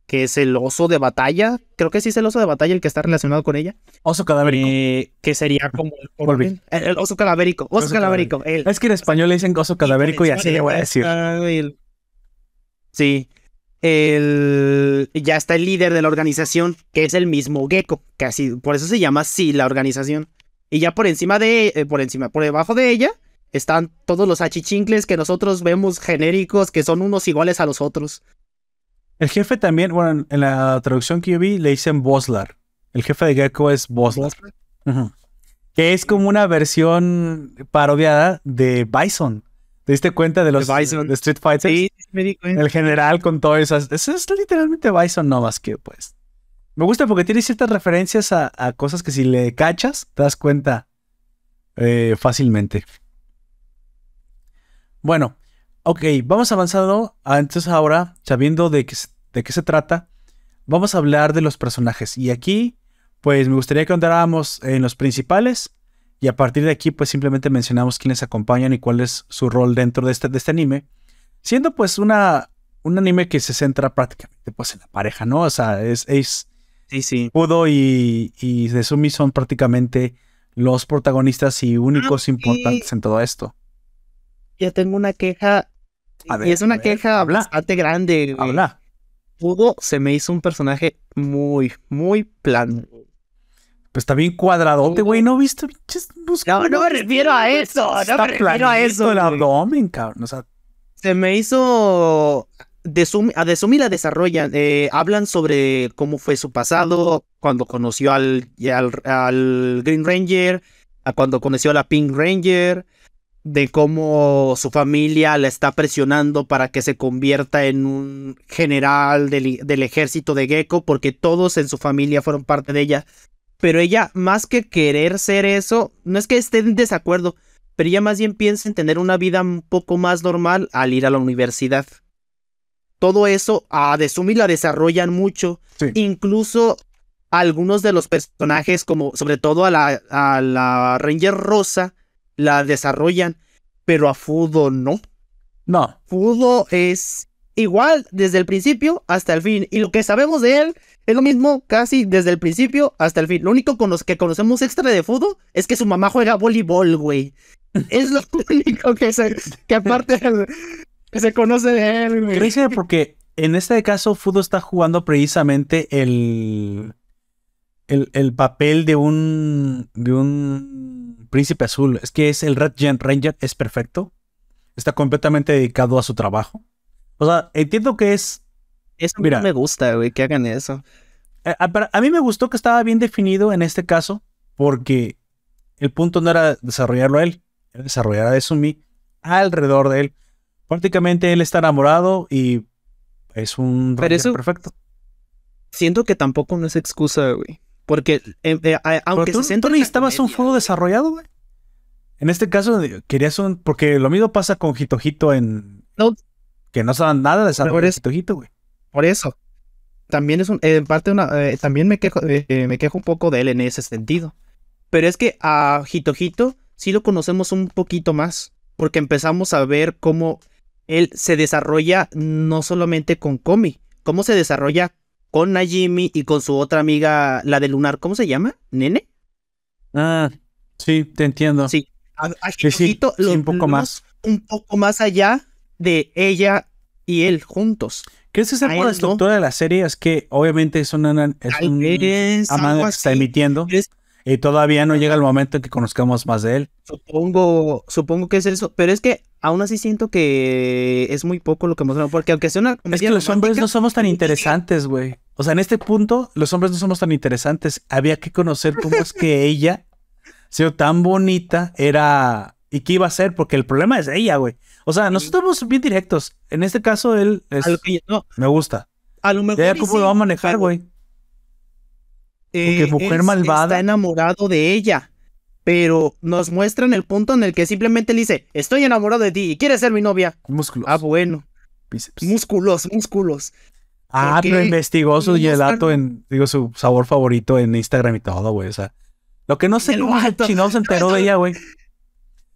que es el oso de batalla. Creo que sí es el oso de batalla el que está relacionado con ella. Oso cadavérico. Eh, que sería como el, el- el oso cadavérico. Oso, Oso cadavérico. Es que en español le dicen oso cadavérico y así le voy a decir. El- Sí. El... Ya está el líder de la organización, que es el mismo Gecko, que así, por eso se llama así la organización. Y ya por encima de, eh, por encima, por debajo de ella, están todos los achichincles que nosotros vemos genéricos, que son unos iguales a los otros. El jefe también, bueno, en la traducción que yo vi le dicen Boslar. El jefe de Gecko es Boslar. Que es como una versión parodiada de Bison. ¿Te diste cuenta de los Bison. de Street Fighter? Sí, me di cuenta. El general con todas esas. Eso es literalmente Bison, no más que pues. Me gusta porque tiene ciertas referencias a, a cosas que si le cachas, te das cuenta eh, fácilmente. Bueno, ok, vamos avanzando. Entonces ahora, sabiendo de qué, se- de qué se trata, vamos a hablar de los personajes. Y aquí, pues me gustaría que andáramos en los principales. Y a partir de aquí, pues simplemente mencionamos quiénes acompañan y cuál es su rol dentro de este, de este anime. Siendo pues una, un anime que se centra prácticamente pues en la pareja, ¿no? O sea, es, es Sí, sí. Pudo y, y Desumi son prácticamente los protagonistas y únicos sí. importantes en todo esto. Ya tengo una queja. A ver, y es una a ver, queja habla. bastante grande. güey. Habla. Fudo se me hizo un personaje muy, muy plano. Pues está bien cuadradote, güey. ¿No viste? No, no me refiero a eso, no Está me refiero a eso, El abdomen, cabrón. O sea, Se me hizo. Desumi- a Desumi la desarrollan. eh, hablan sobre cómo fue su pasado, cuando conoció al, al, al Green Ranger, a cuando conoció a la Pink Ranger. De cómo su familia la está presionando para que se convierta en un general del, del, ejército de Gecko, porque todos en su familia fueron parte de ella. Pero ella, más que querer ser eso, no es que esté en desacuerdo, pero ella más bien piensa en tener una vida un poco más normal al ir a la universidad. Todo eso a Desumi la desarrollan mucho, Sí. incluso algunos de los personajes, como sobre todo a la, a la Ranger Rosa, la desarrollan, pero a Fudo no. No, Fudo es igual desde el principio hasta el fin. Y lo que sabemos de él es lo mismo casi desde el principio hasta el fin. Lo único con los que conocemos extra de Fudo es que su mamá juega voleibol, güey. Es lo único que se, que aparte que se conoce de él, güey. Crazy porque en este caso Fudo está jugando precisamente el, el, el papel de un, de un príncipe azul. Es que es el Red Gen Ranger, es perfecto. Está completamente dedicado a su trabajo. O sea, entiendo que es... Eso Mira. me gusta, güey, que hagan eso. A, a- para- a mí me gustó que estaba bien definido en este caso porque el punto no era desarrollarlo a él, era desarrollar a Desumi alrededor de él. Prácticamente él está enamorado y es un Pero eso- perfecto. Siento que tampoco no es excusa, güey. Porque eh, eh, aunque tú, se centra tú necesitabas un fuego desarrollado, güey. En este caso, querías un. Porque lo mismo pasa con Hitojito en. No. Que no saben nada de desarrollo Hitojito, güey. Por eso. También es un. eh, en parte una. eh, también me quejo, eh, me quejo un poco de él en ese sentido. Pero es que a Hitojito sí lo conocemos un poquito más. Porque empezamos a ver cómo él se desarrolla no solamente con Komi, cómo se desarrolla con Najimi y con su otra amiga, la de Lunar, ¿cómo se llama? ¿Nene? Ah, sí, te entiendo. Sí. A, a Sí, un poco más. Un poco más allá de ella y él juntos. ¿Crees que esa la no. estructura de la serie? Es que obviamente es una. Es un vez, a manga algo que está emitiendo. Es- Y todavía no llega el momento en que conozcamos más de él. Supongo, supongo que es eso, pero es que aún así siento que es muy poco lo que mostraron, porque aunque sea una Es que los hombres no somos tan interesantes, güey. O sea, en este punto, los hombres no somos tan interesantes. Había que conocer cómo es que ella, siendo tan bonita, era. ¿Y qué iba a hacer? Porque el problema es ella, güey. O sea, nosotros somos bien directos. En este caso, él es- a lo, que- no, me gusta. a lo mejor Ya cómo sí, lo va a manejar, pero, güey. eh, porque mujer él malvada. Está enamorado de ella, pero nos muestran el punto en el que simplemente le dice, estoy enamorado de ti y quieres ser mi novia. Músculos. Ah, bueno, bíceps. músculos, músculos. Ah, porque pero investigó su no gelato en, digo, su sabor favorito en Instagram y todo, güey. O sea, lo que no sé cómo chingado se enteró de ella, güey.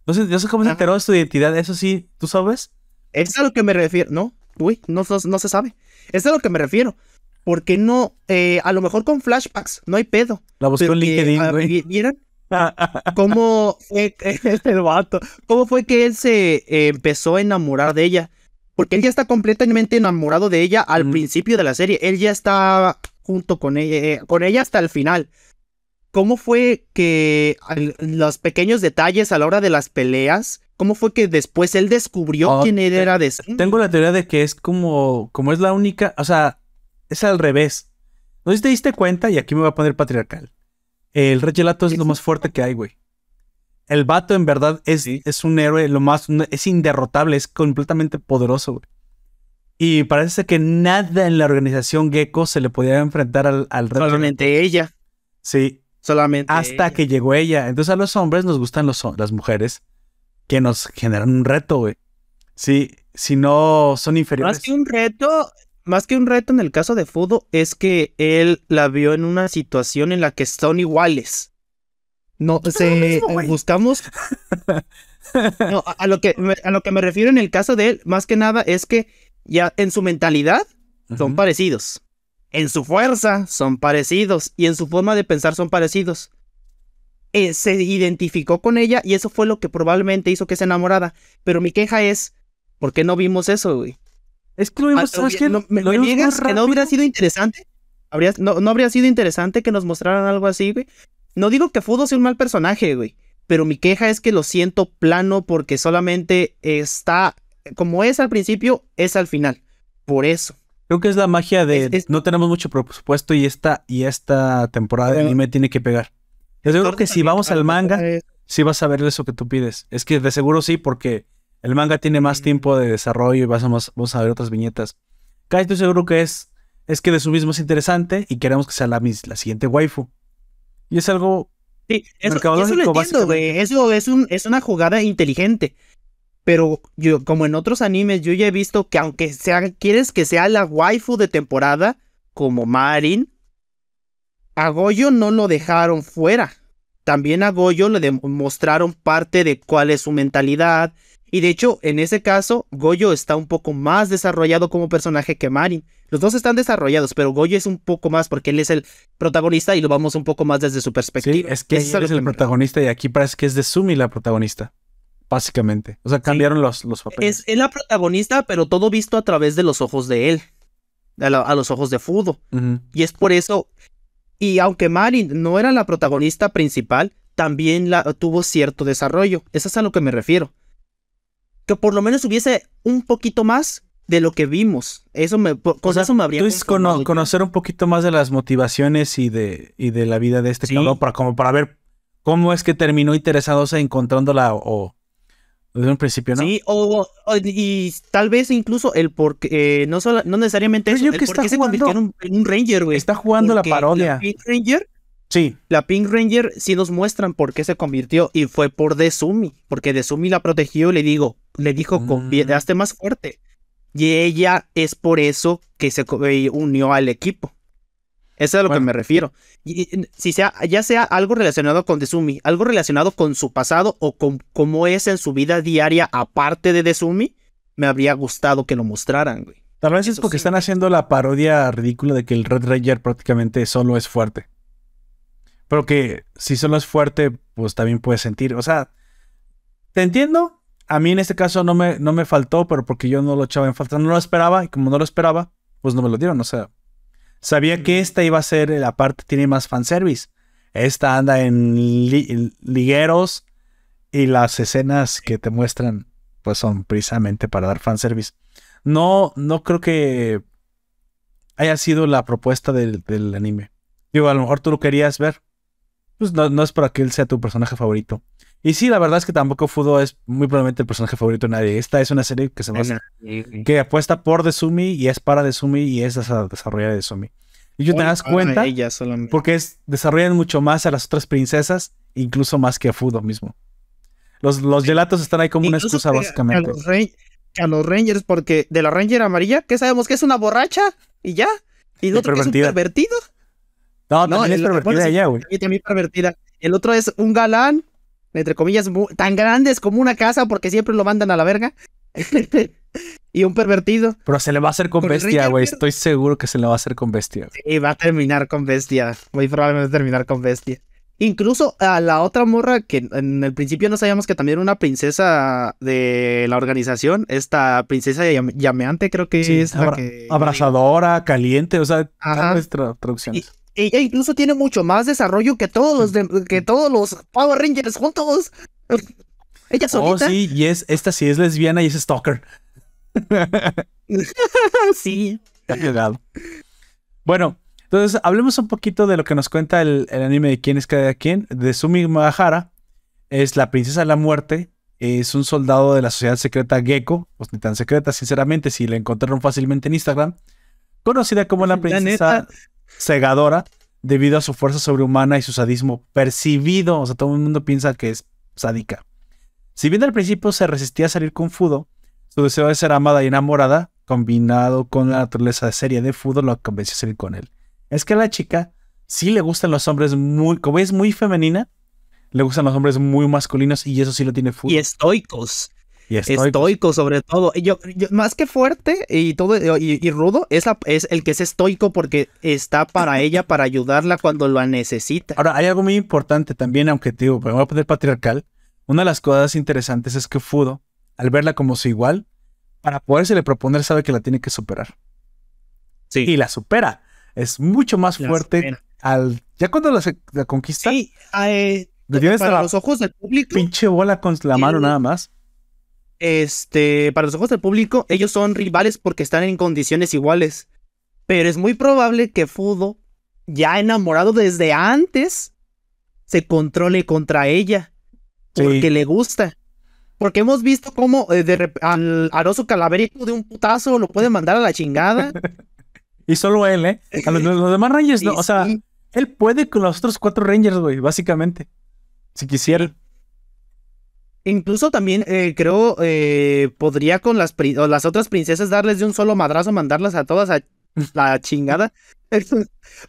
No sé, no sé cómo se enteró de su identidad, eso sí, ¿tú sabes? Es a lo que me refiero. No, uy, no, no, no se sabe. Es a lo que me refiero. ¿Por qué no? Eh, a lo mejor con flashbacks, no hay pedo. La buscó en que, LinkedIn, ah, güey. vi- ¿Vieron cómo fue el vato? ¿Cómo fue que él se eh, empezó a enamorar de ella? Porque él ya está completamente enamorado de ella al Mm. principio de la serie. Él ya está junto con ella, eh, con ella hasta el final. ¿Cómo fue que al- los pequeños detalles a la hora de las peleas? ¿Cómo fue que después él descubrió Oh, quién era de Tengo la teoría de que es como, como es la única, o sea, es al revés. No sé si te diste cuenta, y aquí me voy a poner patriarcal. El Red Gelato es lo más fuerte que hay, güey. El vato en verdad es, es un héroe, lo más, es inderrotable, es completamente poderoso, güey. Y parece que nada en la organización Gecko se le podía enfrentar al, al Red Gelato. Solamente ella. Sí, Solamente hasta ella. que llegó ella. Entonces a los hombres nos gustan los, las mujeres que nos generan un reto, güey. Sí, si no son inferiores. Más que un reto, más que un reto en el caso de Fudo, es que él la vio en una situación en la que son iguales. No, se mismo, güey. buscamos. No, a, a lo que me- a lo que me refiero en el caso de él, más que nada, es que ya en su mentalidad son parecidos. En su fuerza son parecidos. Y en su forma de pensar son parecidos. Eh, se identificó con ella y eso fue lo que probablemente hizo que se enamorara. Pero mi queja es, ¿por qué no vimos eso, güey? Es que lo Ah, vimos, ¿sabes hubi- qué? no, ¿Me, Lo me vimos niegas que no hubiera sido interesante? ¿Habría- no, ¿No habría sido interesante que nos mostraran algo así, güey? No digo que Fudo sea un mal personaje, güey. Pero mi queja es que lo siento plano porque solamente está... Como es al principio, es al final. Por eso. Creo que es la magia de Es- es- no tenemos mucho presupuesto y esta, y esta temporada de anime tiene que pegar. Yo creo que si vamos al manga, sí vas a ver eso que tú pides. Es que de seguro sí, porque el manga tiene más tiempo de desarrollo y vas a, vamos a ver otras viñetas. Casi estoy seguro que es, es que de su mismo es interesante y queremos que sea la, la siguiente waifu. Y es algo Sí, eso, eso lo entiendo, güey. Eso es, un, es una jugada inteligente. Pero yo, como en otros animes, yo ya he visto que aunque sea, quieres que sea la waifu de temporada, como Marin, a Goyo no lo dejaron fuera. También a Goyo le demostraron parte de cuál es su mentalidad. Y de hecho, en ese caso, Goyo está un poco más desarrollado como personaje que Marin. Los dos están desarrollados, pero Goyo es un poco más porque él es el protagonista y lo vamos un poco más desde su perspectiva. Sí, es que él es el protagonista y aquí parece que es de Sumi la protagonista. Básicamente. O sea, cambiaron los, los papeles. Es, la protagonista, pero todo visto a través de los ojos de él. A, los ojos de Fudo. Y es por eso. Y aunque Marin no era la protagonista principal, también la, tuvo cierto desarrollo. Eso es a lo que me refiero. Que por lo menos hubiese un poquito más de lo que vimos. Eso me, con eso me habría. conocer un poquito más de las motivaciones y de, y de la vida de este cabrón para, como para ver cómo es que terminó interesándose encontrándola o, desde un principio, ¿no? Sí, o, y tal vez incluso el por qué, eh, no, solo, no necesariamente eso, el que está jugando, se en un, Ranger, güey. Está jugando la parodia. La Ranger, sí. La Pink Ranger sí nos muestran por qué se convirtió y fue por Desumi, porque Desumi la protegió y le digo, le dijo, mm. hazte más fuerte. Y ella es por eso que se eh, unió al equipo. Eso es a lo que me refiero. Y, si sea, ya sea algo relacionado con Desumi, algo relacionado con su pasado o con cómo es en su vida diaria aparte de Desumi, me habría gustado que lo mostraran, güey. Tal vez es porque están haciendo la parodia ridícula de que el Red Ranger prácticamente solo es fuerte. Pero que si solo es fuerte, pues también puedes sentir. O sea, te entiendo. A mí en este caso no me, no me faltó, pero porque yo no lo echaba en falta. No lo esperaba y como no lo esperaba, pues no me lo dieron. O sea, Sabía que esta iba a ser la parte, tiene más fanservice. Esta anda en ligueros y las escenas que te muestran pues son precisamente para dar fanservice. No, no creo que haya sido la propuesta del, anime. Digo, a lo mejor tú lo querías ver. Pues no, no, es para que él sea tu personaje favorito. Y sí, la verdad es que tampoco Fudo es muy probablemente el personaje favorito de nadie. Esta es una serie que se que apuesta por Desumi y es para Desumi y es desarrollar Desumi. Y yo te das cuenta porque es, desarrollan mucho más a las otras princesas, incluso más que a Fudo mismo. Los, los gelatos están ahí como una excusa, básicamente. A los, Rangers, porque de la Ranger amarilla, ¿qué sabemos? Que es una borracha y ya. Y el otro que es un pervertido. No, no, también es pervertida ella, güey. También pervertida. El otro es un galán entre comillas, tan grandes como una casa porque siempre lo mandan a la verga. y un pervertido. Pero se le va a hacer con, bestia, güey. Estoy seguro que se le va a hacer con bestia. Y va a terminar con bestia. Muy probablemente terminar con bestia. Incluso a la otra morra que en el principio no sabíamos que también era una princesa de la organización. Esta princesa llameante creo que es la que... Abrazadora, caliente, o sea, nuestra traducción ella incluso tiene mucho más desarrollo que todos los, que todos los Power Rangers juntos. ella solita. Oh, sí, y es, esta sí es lesbiana y es stalker. sí. Está Bueno, entonces hablemos un poquito de lo que nos cuenta el, anime de quién es cada quien. De Sumi Mahara es la princesa de la muerte. Es un soldado de la sociedad secreta Gecko. Pues ni tan secreta, sinceramente, si la encontraron fácilmente en Instagram. Conocida como la princesa cegadora debido a su fuerza sobrehumana y su sadismo percibido. O sea, todo el mundo piensa que es sádica. Si bien al principio se resistía a salir con Fudo, su deseo de ser amada y enamorada, combinado con la naturaleza de serie de Fudo, lo convenció a salir con él. Es que a la chica sí le gustan los hombres muy, como es muy femenina, le gustan los hombres muy masculinos y eso sí lo tiene Fudo. Y estoicos. Y estoico. sobre todo. Yo, más que fuerte y todo y, rudo, es, es, el que es estoico porque está para ella, para ayudarla cuando lo necesita. Ahora, hay algo muy importante también, aunque te digo, me voy a poner patriarcal. Una de las cosas interesantes es que Fudo, al verla como su igual, para podérsele proponer, sabe que la tiene que superar. Sí. Y la supera. Es mucho más fuerte al. Ya cuando la, conquista. Sí, eh, para los ojos del público. Pinche bola con la mano nada más este, para los ojos del público, ellos son rivales porque están en condiciones iguales. Pero es muy probable que Fudo, ya enamorado desde antes, se controle contra ella. porque le gusta. Porque hemos visto cómo eh, de al Aroso Calaverico de un putazo lo puede mandar a la chingada. y solo él, ¿eh? A los, demás Rangers no. o sea, él puede con los otros cuatro Rangers, güey, básicamente. Si quisiera. Incluso también eh, creo eh, podría con las, las otras princesas darles de un solo madrazo, mandarlas a todas a la chingada.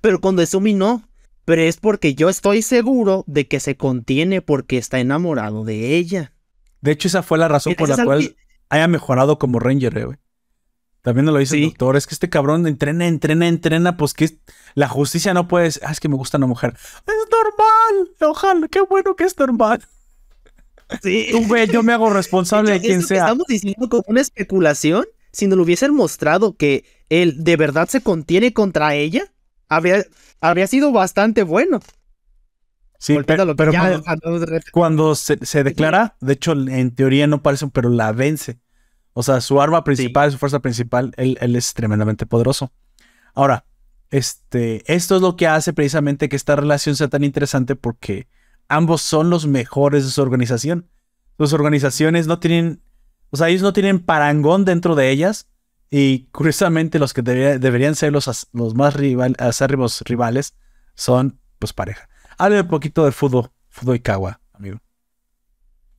Pero con Desumi no. Pero es porque yo estoy seguro de que se contiene porque está enamorado de ella. De hecho, esa fue la razón por la cual haya mejorado como Ranger, eh, güey. También lo dice el doctor, es que este cabrón entrena, entrena, entrena, pues que la justicia no puede... Ah, es que me gusta una mujer. Es normal, ojalá, qué bueno que es normal. Sí. güey, yo me hago responsable de, quien sea. estamos diciendo como una especulación, si no lo hubiesen mostrado que él de verdad se contiene contra ella, habría, habría sido bastante bueno. Sí, pero, cuando, se, declara, de hecho, en teoría no parece, pero la vence. O sea, su arma principal, su fuerza principal, él, es tremendamente poderoso. Ahora, este, esto es lo que hace precisamente que esta relación sea tan interesante porque ambos son los mejores de su organización. Sus organizaciones no tienen, o sea, ellos no tienen parangón dentro de ellas y curiosamente los que deberían ser los, los más rivales son pues pareja. Hable un poquito de Fudo, Fudo Ikawa, amigo.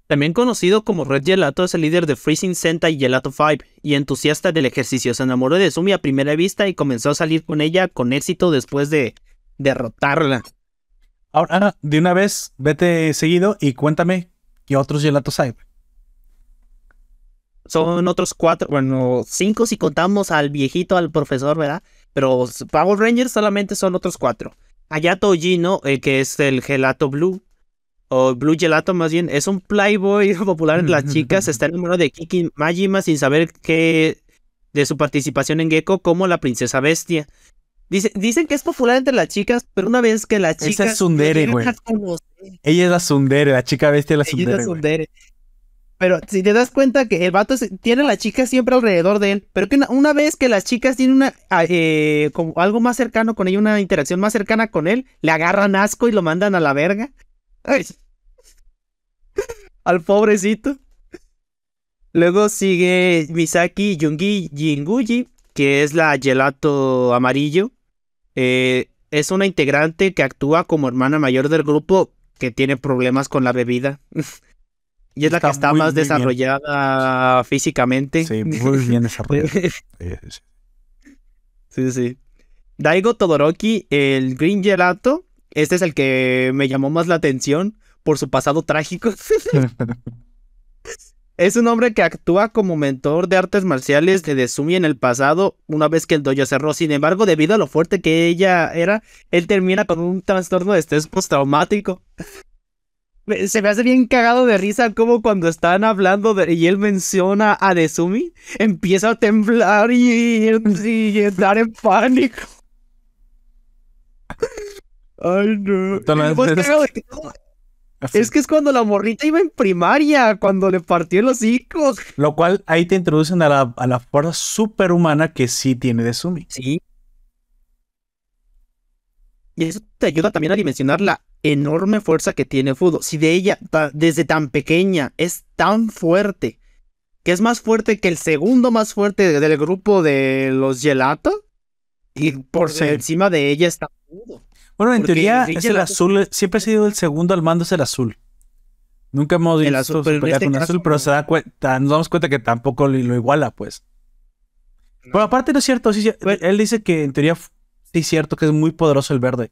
También conocido como Red Gelato, es el líder de Freezing Sentai Gelato 5 y entusiasta del ejercicio. Se enamoró de Sumi a primera vista y comenzó a salir con ella con éxito después de derrotarla. Ahora, de una vez, vete seguido y cuéntame qué otros gelatos hay. Son otros cuatro, bueno, cinco si contamos al viejito, al profesor, ¿verdad? Pero Power Rangers solamente son otros cuatro. Hayato Gino, eh, que es el gelato blue, o Blue Gelato más bien, es un playboy popular entre las chicas, está enamorado de Kiki Majima sin saber que de su participación en Gecko como la princesa bestia. Dicen que es popular entre las chicas, pero una vez que la chica... Esa es Sundere, güey. Ella es la Sundere, la chica bestia es la Sundere. Pero si te das cuenta que el vato tiene a la chica siempre alrededor de él, pero que una, vez que las chicas tienen una ah, eh, como algo más cercano con ella, una interacción más cercana con él, le agarran asco y lo mandan a la verga. Al pobrecito. Luego sigue Misaki Yungi Jinguji, que es la gelato amarillo. Eh, es una integrante que actúa como hermana mayor del grupo que tiene problemas con la bebida. Y es la que está más desarrollada físicamente. Sí, muy bien desarrollada. sí, sí. Daigo Todoroki, el Green Gelato. Este es el que me llamó más la atención por su pasado trágico. es un hombre que actúa como mentor de artes marciales de Desumi en el pasado, una vez que el dojo cerró. Sin embargo, debido a lo fuerte que ella era, él termina con un trastorno de estrés postraumático se me hace bien cagado de risa como cuando están hablando de, y él menciona a Desumi, empieza a temblar y, entrar en pánico. Ay, no. Es, que es cuando la morrita iba en primaria, cuando le partió los hijos. Lo cual ahí te introducen a la, a la fuerza superhumana que sí tiene Desumi. Sí. Y eso te ayuda también a dimensionar la enorme fuerza que tiene Fudo. Si de ella, desde tan pequeña, es tan fuerte, que es más fuerte que el segundo más fuerte del grupo de los Gelato, y por encima de ella está Fudo. Bueno, en teoría es el azul, siempre ha sido el segundo al mando, es el azul. Nunca hemos visto azul, pero este con azul, pero se da cuenta, nos damos cuenta que tampoco lo, iguala, pues. Pero aparte no es cierto, él dice que en teoría sí es cierto que es muy poderoso el verde.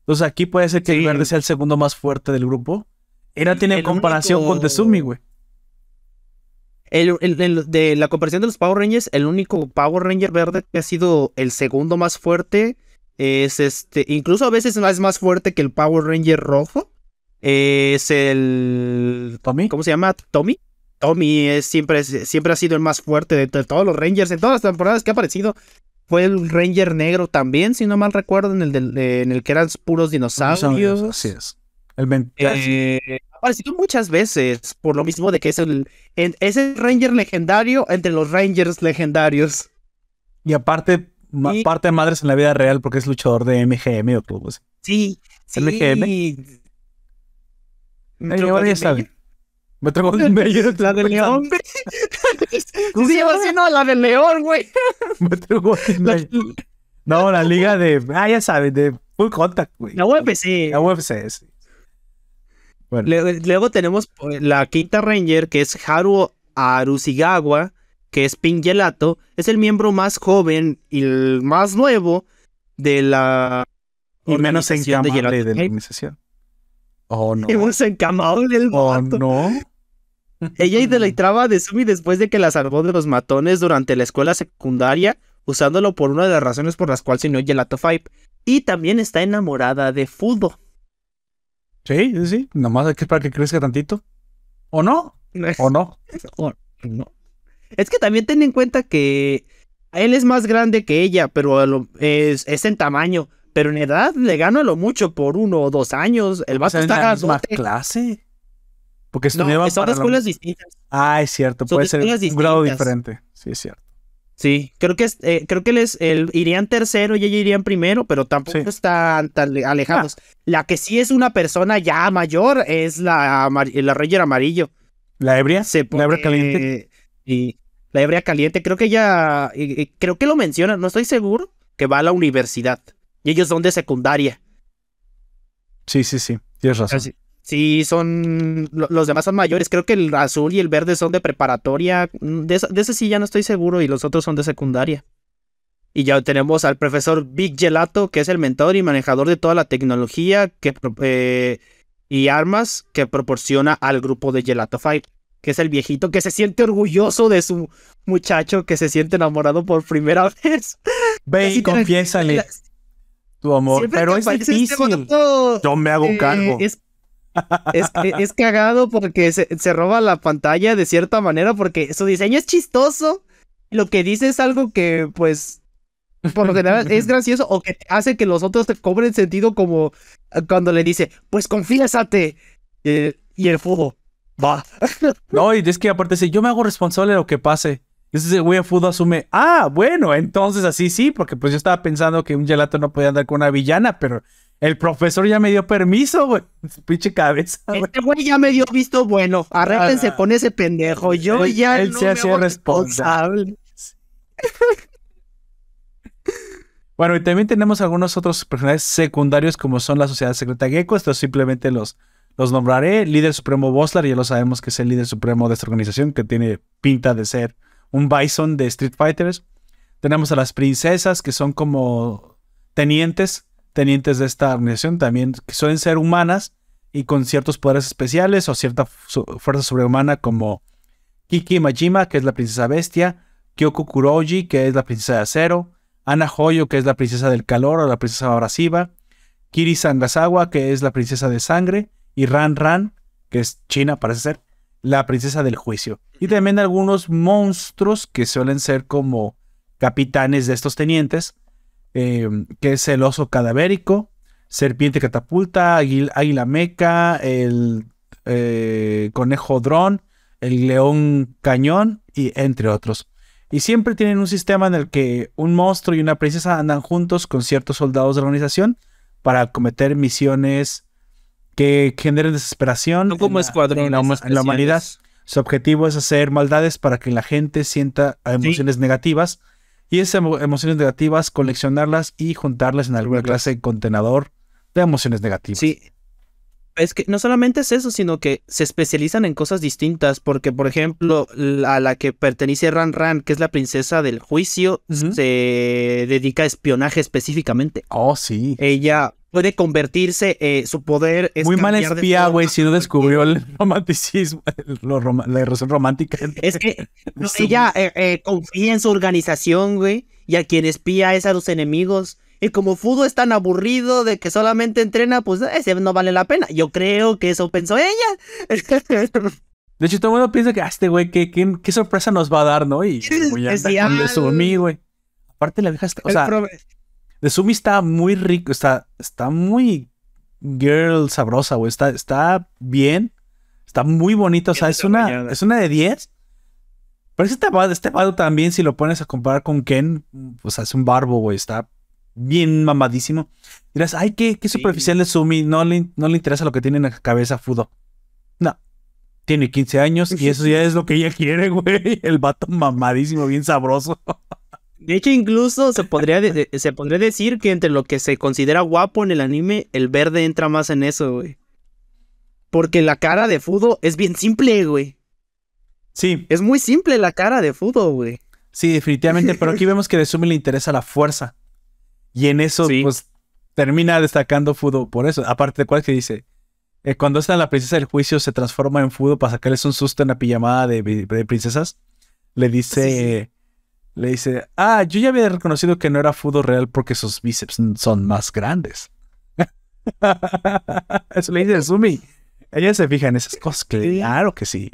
Entonces aquí puede ser que el verde sea el segundo más fuerte del grupo. Era tiene comparación con Tezumi, güey. El, de la comparación de los Power Rangers, el único Power Ranger verde que ha sido el segundo más fuerte es este. Incluso a veces es más fuerte que el Power Ranger rojo. Es el. ¿Tommy? ¿Cómo se llama? ¿Tommy? Tommy es, siempre, siempre ha sido el más fuerte de todos los Rangers en todas las temporadas que ha aparecido fue el Ranger negro también, si no mal recuerdo, en el, en el que eran puros dinosaurios. Así es. El eh, ha aparecido muchas veces, por lo mismo de que es el, es el Ranger legendario entre los Rangers legendarios. Y aparte, parte de madres en la vida real porque es luchador de MGM o todo Sí, sí. MGM. ya saben. Metro Golden Mayer. La de León, güey. Sí, así no, la de León, güey. Metro Golden Mayer. No, la liga de. Ah, ya sabes, de Full Contact, güey. la UFC. La UFC, sí. Bueno, Le- Luego tenemos pues, la quinta Ranger, que es Haru Arusigawa, que es Pink Gelato. Es el miembro más joven y el más nuevo de la. y menos de encamable de, Gelato la organización. Oh, no. Hemos encamado del Oh, vato. no. Ella idolatraba a Desumi después de que la salvó de los matones durante la escuela secundaria, usándolo por una de las razones por las cuales se unió Gelato Five. Y también está enamorada de Fudo. Sí, sí, sí. Nomás hay que esperar que crezca tantito. ¿O no? ¿O no? O- no. Es que también ten en cuenta que él es más grande que ella, pero es, es en tamaño. Pero en edad le gana lo mucho por uno o dos años. El O vato sea, en está la misma clase. Porque No, son para escuelas distintas. Ah, es cierto. son Puede ser un grado diferente. Sí, es cierto. Sí, creo que es, eh, creo que él es, él iría en tercero y ella iría en primero, pero tampoco Sí. están tan le- alejados. La que sí es una persona ya mayor es la, la Ranger amarillo. ¿La ebria? Se ¿La ebria pone- caliente? Y la hebrea caliente, creo que ella, creo que lo menciona, no estoy seguro, que va a la universidad. Y ellos son de secundaria. Sí, sí, sí. Tienes razón. Así- Sí, son. lo- Los demás son mayores. Creo que el azul y el verde son de preparatoria. Mm, De, de ese sí ya no estoy seguro. Y los otros son de secundaria. Y ya tenemos al profesor Big Gelato, que es el mentor y manejador de toda la tecnología que, eh, y armas que proporciona al grupo de Gelato Fight. Que es el viejito que se siente orgulloso de su muchacho que se siente enamorado por primera vez. Ve y te la- confiésale tu amor. Siempre Pero es este difícil. vato, Yo me hago eh, cargo. Es, es, es- es cagado porque se, se roba la pantalla de cierta manera porque su diseño es chistoso. Lo que dice es algo que, pues, por lo general es gracioso o que hace que los otros te cobren sentido como cuando le dice, pues confiésate. Eh, y el fuego, va. No, y es que aparte dice, yo me hago responsable de lo que pase. Entonces ese güey a fútbol asume, ah, bueno, entonces así sí, porque pues yo estaba pensando que un gelato no podía andar con una villana, pero el profesor ya me dio permiso, güey. Su pinche cabeza. Este güey ya me dio visto bueno. Arrépense Ah. con ese pendejo. Yo Él- ya él no se me hago responsable. Bueno, y también tenemos algunos otros personajes secundarios como son la Sociedad Secreta Gecko. Estos simplemente los, los nombraré. Líder Supremo Boslar, ya lo sabemos que es el líder supremo de esta organización, que tiene pinta de ser un Bison de Street Fighters. Tenemos a las princesas, que son como tenientes, tenientes de esta organización, también que suelen ser humanas y con ciertos poderes especiales o cierta fuerza sobrehumana como Kiki Majima, que es la princesa bestia, Kyoko Kuroji, que es la princesa de acero, Ana Hoyo, que es la princesa del calor o la princesa abrasiva, Kiri Sangasawa, que es la princesa de sangre, y Ran Ran, que es China, parece ser, la princesa del juicio. Y también algunos monstruos que suelen ser como capitanes de estos tenientes, eh, que es el oso cadavérico, serpiente catapulta, águil- águila meca, el eh, conejo dron, el león cañón y entre otros. Y siempre tienen un sistema en el que un monstruo y una princesa andan juntos con ciertos soldados de la organización para cometer misiones que generen desesperación. No como en la- escuadrones en la, en la humanidad. Su objetivo es hacer maldades para que la gente sienta emociones negativas y esas emo- emociones negativas coleccionarlas y juntarlas en alguna clase de contenedor de emociones negativas. Sí. Es que no solamente es eso, sino que se especializan en cosas distintas, porque por ejemplo, a la que pertenece Ran Ran, que es la princesa del juicio, se dedica a espionaje específicamente. Oh, sí. Ella puede convertirse, eh, su poder es Muy mal espía, güey, si no descubrió el romanticismo, el- lo roma- la relación romántica. Es que ella eh, eh, confía en su organización, güey, y a quien espía es a los enemigos. Y como Fudo es tan aburrido de que solamente entrena, pues ese no vale la pena. Yo creo que eso pensó ella. De hecho, todo el mundo piensa que, ah, este güey, ¿qué, qué, qué sorpresa nos va a dar, ¿no? Y güey, anda Sumi, güey. Aparte, la vieja está, o El sea, de Sumi está muy rico, está, está muy girl sabrosa, güey. Está, está bien, está muy bonita, o sea, es una, es una de 10. Pero este vado, este vado también, si lo pones a comparar con Ken, pues hace un barbo, güey. Está bien mamadísimo. Dirás, ay, qué, qué Sí. superficial de Sumi. No le, no le interesa lo que tiene en la cabeza Fudo. No. Tiene 15 años y eso ya es lo que ella quiere, güey. El vato mamadísimo, bien sabroso. De hecho, incluso se podría, se podría decir que entre lo que se considera guapo en el anime, el verde entra más en eso, güey. Porque la cara de Fudo es bien simple, güey. Sí. Es muy simple la cara de Fudo, güey. Sí, definitivamente. Pero aquí vemos que de Sumi le interesa la fuerza. Y en eso, pues, termina destacando Fudo por eso. Aparte de cuál que dice, eh, cuando está la princesa del juicio se transforma en Fudo para sacarles un susto en la pijamada de, princesas. Le dice, le dice, ah, yo ya había reconocido que no era Fudo real porque sus bíceps son más grandes. eso le dice Sumi. Ella se fija en esas cosas, claro que sí.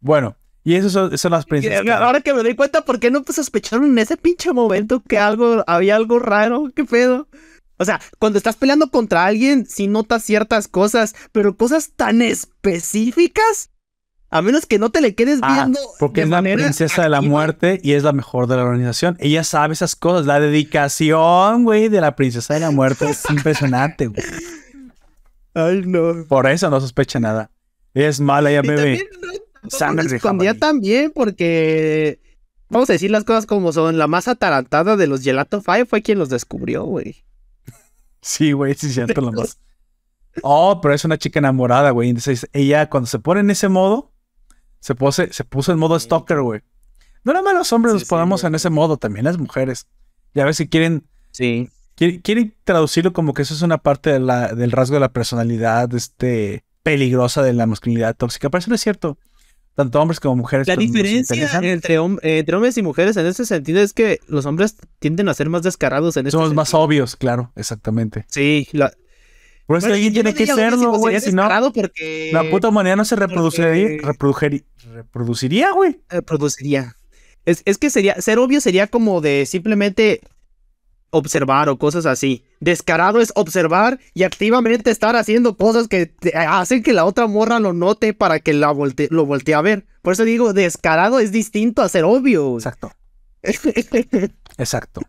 Bueno, y eso son, las princesas. Ahora que me doy cuenta, ¿por qué no sospecharon en ese pinche momento que algo había algo raro? ¿Qué pedo? O sea, cuando estás peleando contra alguien, sí notas ciertas cosas, pero cosas tan específicas. A menos que no te le quedes ah, viendo. porque es la princesa de la muerte y es la mejor de la organización. Ella sabe esas cosas. La dedicación, güey, de la princesa de la muerte es impresionante, güey. Ay, no. Por eso no sospecha nada. Es mala, ella bebe. Sangre escondía también porque. Vamos a decir las cosas como son. La más atarantada de los Gelato Five fue quien los descubrió, güey. Sí, güey, sí, cierto, lo más. Oh, pero es una chica enamorada, güey. Entonces, ella cuando se pone en ese modo, se, pose, se puso en modo stalker, güey. No nada más los hombres nos ponemos en ese modo, también las mujeres. Ya ves si quieren. Sí. Quieren, traducirlo como que eso es una parte de la, del rasgo de la personalidad este, peligrosa de la masculinidad tóxica. Pero eso no es cierto. Tanto hombres como mujeres. La diferencia entre, entre, hombres y mujeres en ese sentido es que los hombres tienden a ser más descarados en Somos más obvios, claro, exactamente. Sí, la, por eso alguien tiene que serlo, güey. Si no, la puta humanidad no se reproduciría, reproduciría, güey. Reproduciría. Es, es que sería, ser obvio sería como de simplemente observar o cosas así. Descarado es observar y activamente estar haciendo cosas que hacen que la otra morra lo note para que la lo voltee a ver. Por eso digo, descarado es distinto a ser obvio. Exacto. Exacto.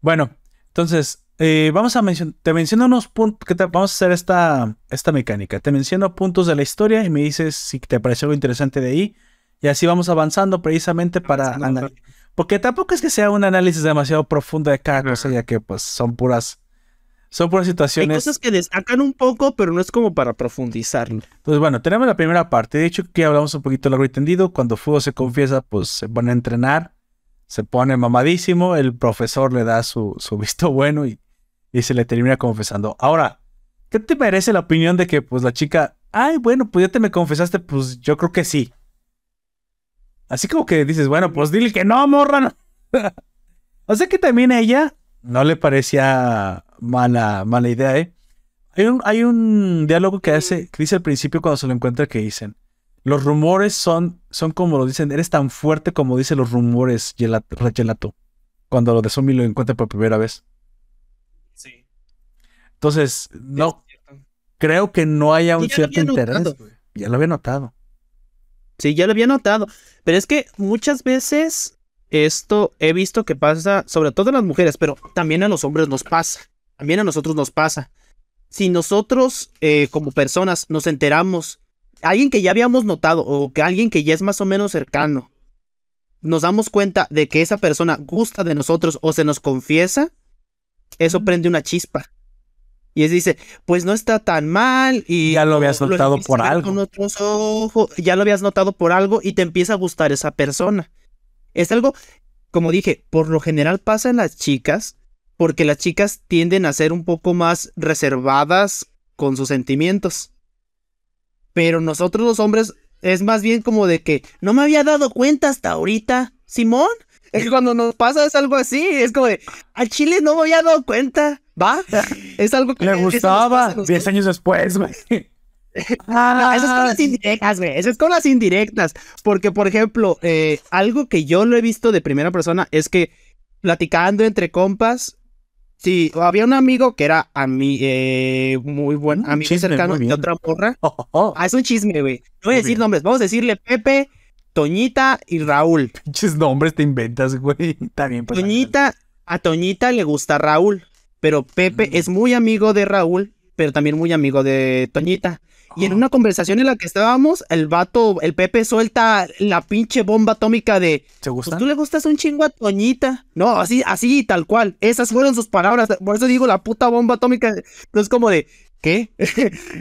Bueno, entonces, eh, vamos a mencionar, te menciono unos puntos, que vamos a hacer esta, esta mecánica. Te menciono puntos de la historia y me dices si te parece algo interesante de ahí. Y así vamos avanzando precisamente para... Porque tampoco es que sea un análisis demasiado profundo de cada cosa, ya que pues son puras... Son puras situaciones. Hay cosas que destacan un poco, pero no es como para profundizarlo. Entonces, bueno, tenemos la primera parte. De hecho, que hablamos un poquito largo y tendido. Cuando Fugo se confiesa, pues se pone a entrenar, se pone mamadísimo. El profesor le da su, su visto bueno y y se le termina confesando. Ahora, ¿qué te parece la opinión de que pues la chica, ay, bueno, pues ya te me confesaste, pues yo creo que sí. Así como que dices, bueno, pues dile que no, morra. o sea que también a ella no le parecía mala, mala idea, ¿eh? Hay un, hay un diálogo que hace, que dice al principio cuando se lo encuentra que dicen, los rumores son, son como lo dicen, eres tan fuerte como dicen los rumores, Gelato, cuando lo de Zombie lo encuentra por primera vez. Entonces, no. Creo que no haya un cierto interés. Ya lo había notado. Sí, ya lo había notado. Pero es que muchas veces esto he visto que pasa, sobre todo en las mujeres, pero también a los hombres nos pasa. También a nosotros nos pasa. Si nosotros, eh, como personas, nos enteramos, alguien que ya habíamos notado o que alguien que ya es más o menos cercano, nos damos cuenta de que esa persona gusta de nosotros o se nos confiesa, eso prende una chispa. Y él dice, pues no está tan mal. Y ya lo habías notado por algo. ya lo habías notado por algo y te empieza a gustar esa persona. Es algo, como dije, por lo general pasa en las chicas, porque las chicas tienden a ser un poco más reservadas con sus sentimientos. Pero nosotros los hombres es más bien como de que no me había dado cuenta hasta ahorita, Simón. Es que cuando nos pasa es algo así, es como de, al chile no me había dado cuenta. ¿Va? Es algo que... Le gustaba. Diez años después, güey. Ah, esas son las indirectas, güey. Esas son las indirectas. Porque, por ejemplo, eh, algo que yo lo he visto de primera persona es que platicando entre compas, sí, había un amigo que era a mí, eh, muy buen mm, amigo cercano de otra morra. Oh, oh, oh. Ah, es un chisme, güey. No voy a decir nombres, vamos a decirle Pepe, Toñita y Raúl. Pinches nombres te inventas, güey. Está bien, pues, Toñita, a Toñita le gusta Raúl. Pero Pepe es muy amigo de Raúl, pero también muy amigo de Toñita. Y en una conversación en la que estábamos, el vato, el Pepe suelta la pinche bomba atómica de. ¿Te Pues gusta? tú le gustas un chingo a Toñita. No, así, así, tal cual. Esas fueron sus palabras. Por eso digo la puta bomba atómica. No es como de, ¿qué?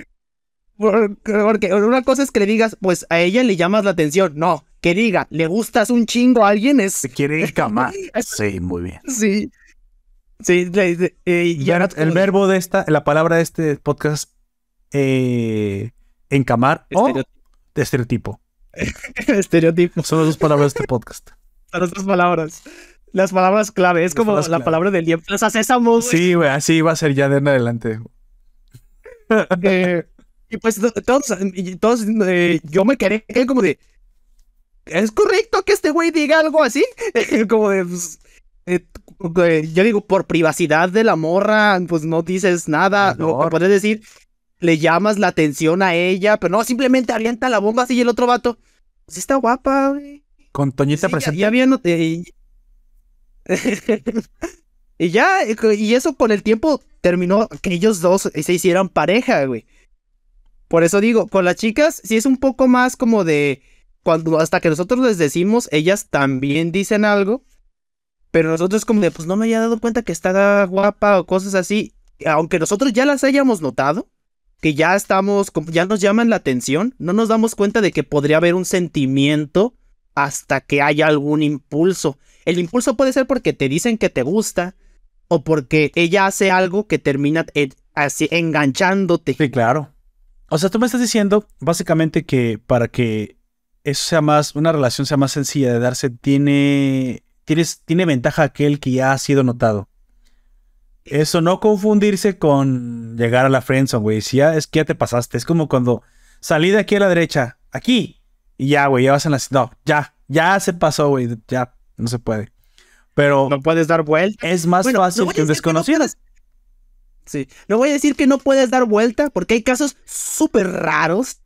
Por- Porque una cosa es que le digas, pues a ella le llamas la atención. No, que diga, le gustas un chingo a alguien es. ¿Se quiere encamar? Es- Sí, muy bien. Sí. Sí, le- le- eh, ya el verbo de esta, la palabra de este podcast, eh, encamar o Estereotipo. estereotipo. Estereotipo. Son las dos palabras de este podcast. Son otras palabras. Las palabras clave. Es Las como la clave. palabra del día. Plaza Sésamo. Sí, güey, así va a ser ya de en adelante. Eh, y pues to- todos, todos eh, yo me quedé como de, ¿es correcto que este güey diga algo así? como de, pues, yo digo, por privacidad de la morra, pues no dices nada, lo que puedes decir, le llamas la atención a ella, pero no, simplemente avienta la bomba así y el otro vato, pues está guapa, güey. Con Toñita Sí, ya, presente. ya había not- eh, y... y ya, y eso con el tiempo terminó que ellos dos se hicieran pareja, güey. Por eso digo, con las chicas sí es un poco más como de cuando hasta que nosotros les decimos, ellas también dicen algo, pero nosotros como de pues no me había dado cuenta que está guapa o cosas así, aunque nosotros ya las hayamos notado, que ya estamos, ya nos llaman la atención, no nos damos cuenta de que podría haber un sentimiento hasta que haya algún impulso. El impulso puede ser porque te dicen que te gusta o porque ella hace algo que termina eh, así enganchándote. Sí, claro. O sea, tú me estás diciendo básicamente que para que eso sea más, una relación sea más sencilla de darse, tiene, tienes, tiene ventaja aquel que ya ha sido notado. Eso no confundirse con llegar a la friendzone, güey. Si ya es que ya te pasaste. Es como cuando salí de aquí a la derecha, aquí, y ya, güey, ya vas en la... No, ya, ya se pasó, güey. Ya, no se puede. Pero No puedes dar vuelta. es más Bueno, no fácil que un no desconocido. puedes- Sí. No voy a decir que no puedes dar vuelta porque hay casos súper raros.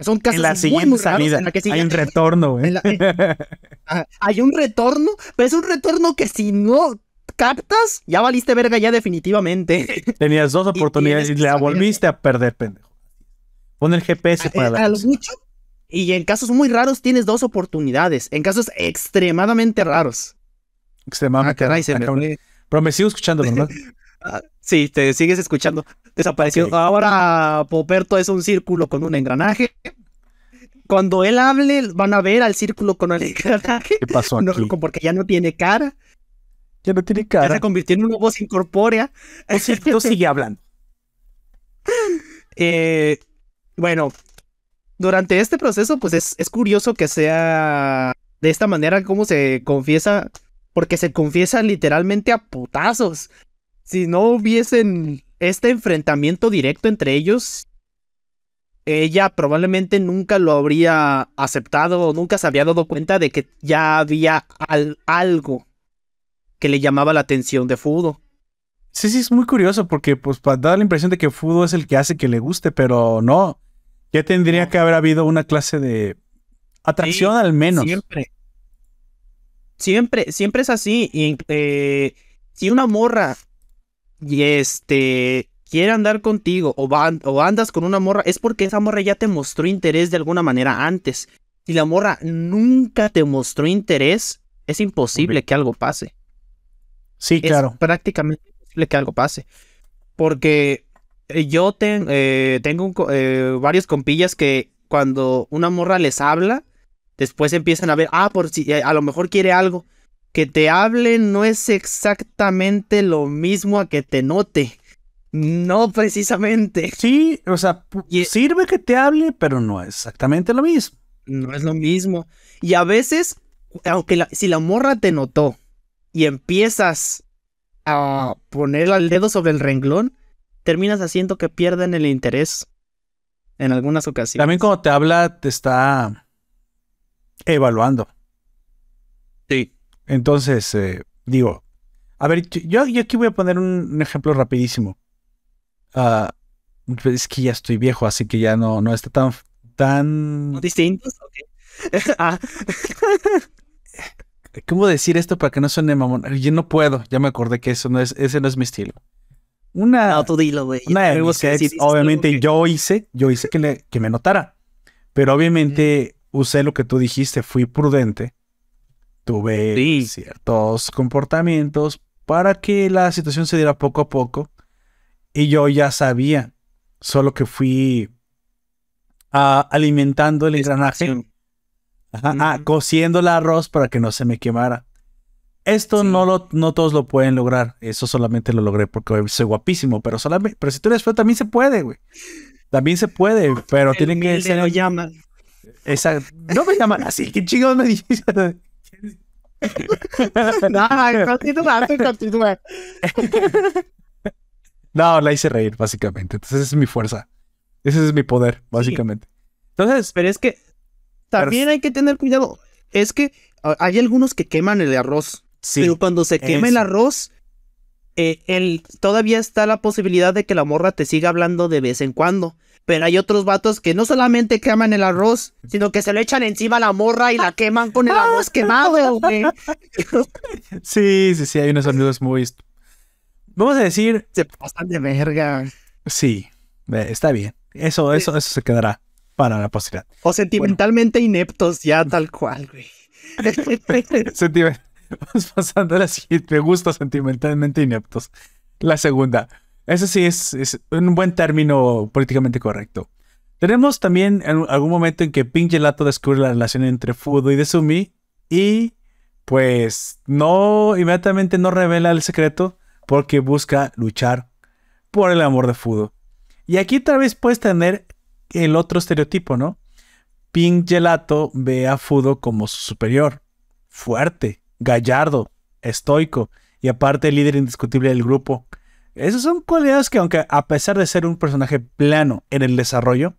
Son casos en la muy, siguiente muy raros salida en la que hay un retorno, güey. Ah, hay un retorno, pero es un retorno que si no captas, ya valiste verga ya definitivamente. Tenías dos oportunidades y, que la saber. volviste a perder, pendejo. Pon el GPS para a, la a lo mucho. Y en casos muy raros tienes dos oportunidades. En casos extremadamente raros. extremadamente. Ah, caray, Ah, me fue. Pero me sigo escuchando, ¿verdad? Ah, sí, te sigues escuchando. Desapareció. Ok. Ahora Poperto es un círculo con un engranaje. Cuando él hable, van a ver al círculo con el engranaje. ¿Qué pasó No, aquí? porque ya no tiene cara. Ya no tiene Ya cara. se convirtió en una voz incorpórea. Sí- tú sigue hablando. Eh, bueno, durante este proceso, pues es, es curioso que sea de esta manera como se confiesa, porque se confiesa literalmente a putazos. Si no hubiesen este enfrentamiento directo entre ellos, ella probablemente nunca lo habría aceptado o nunca se había dado cuenta de que ya había al- algo que le llamaba la atención de Fudo. Sí, sí, es muy curioso porque pues da la impresión de que Fudo es el que hace que le guste, pero no. Ya tendría que haber habido una clase de atracción Sí, al menos. Siempre. Siempre, siempre es así. Y, eh, si una morra y este quiere andar contigo o, o andas con una morra, es porque esa morra ya te mostró interés de alguna manera antes. Si la morra nunca te mostró interés, es imposible que algo pase. Sí, Es claro. prácticamente imposible que algo pase. Porque eh, yo ten- eh, tengo un eh, varios compillas que cuando una morra les habla, después empiezan a ver, ah, por si a lo mejor quiere algo. Que te hable no es exactamente lo mismo a que te note. No precisamente. Sí, o sea, Y- sirve que te hable, pero no es exactamente lo mismo. No es lo mismo. Y a veces, aunque la- si la morra te notó y empiezas a poner el dedo sobre el renglón, terminas haciendo que pierdan el interés en algunas ocasiones. También cuando te habla, te está evaluando. Entonces, eh, digo, a ver, yo, yo aquí voy a poner un, un ejemplo rapidísimo. Pues es que ya estoy viejo, así que ya no, no está tan, tan... ¿Distintos? Ok. Ah, ¿Cómo decir esto para que no suene mamón? Yo no puedo, ya me acordé que eso no es, ese no es mi estilo. Una, No, tú dilo, güey. una de mis que ex, obviamente yo hice, yo hice que, le, que me notara. Pero obviamente usé lo que tú dijiste, fui prudente. Tuve Sí. ciertos comportamientos para que la situación se diera poco a poco. Y yo ya sabía, solo que fui ah, alimentando el engranaje, ajá, ah, Ujú. cociendo el arroz para que no se me quemara. Esto Sí. no, lo, no todos lo pueden lograr. Eso solamente lo logré porque soy guapísimo. Pero solamente, pero si tú eres feo, también se puede, güey. También se puede, pero El tiene que ser. lo llama. Esa, no me llaman así. ¿Qué chingados me dices? No, continúa, tú continúa. no, la hice reír, básicamente. Entonces, esa es mi fuerza. Ese es mi poder, básicamente. Entonces, Pero es que también hay que tener cuidado. Es que hay algunos que queman el arroz. sí. pero cuando se quema el arroz, eh, el, todavía está la posibilidad de que la morra te siga hablando de vez en cuando. Pero hay otros vatos que no solamente queman el arroz, sino que se lo echan encima a la morra y la queman con el arroz quemado, güey. Sí, sí, sí. Hay unos amigos muy. Vamos a decir, Se pasan de verga. sí. Está bien. Eso, eso, eso se quedará para la posteridad. O sentimentalmente ineptos, ya tal cual, güey. Sentiment- Vamos pasando a la siguiente. Me gusta sentimentalmente ineptos. La segunda. Eso sí es, un buen término políticamente correcto. Tenemos también algún momento en que Pink Gelato descubre la relación entre Fudo y Desumi y pues no, inmediatamente no revela el secreto porque busca luchar por el amor de Fudo. Y aquí tal vez puedes tener el otro estereotipo, ¿no? Pink Gelato ve a Fudo como su superior, fuerte, gallardo, estoico y aparte líder indiscutible del grupo. Esas son cualidades que aunque a pesar de ser un personaje plano en el desarrollo,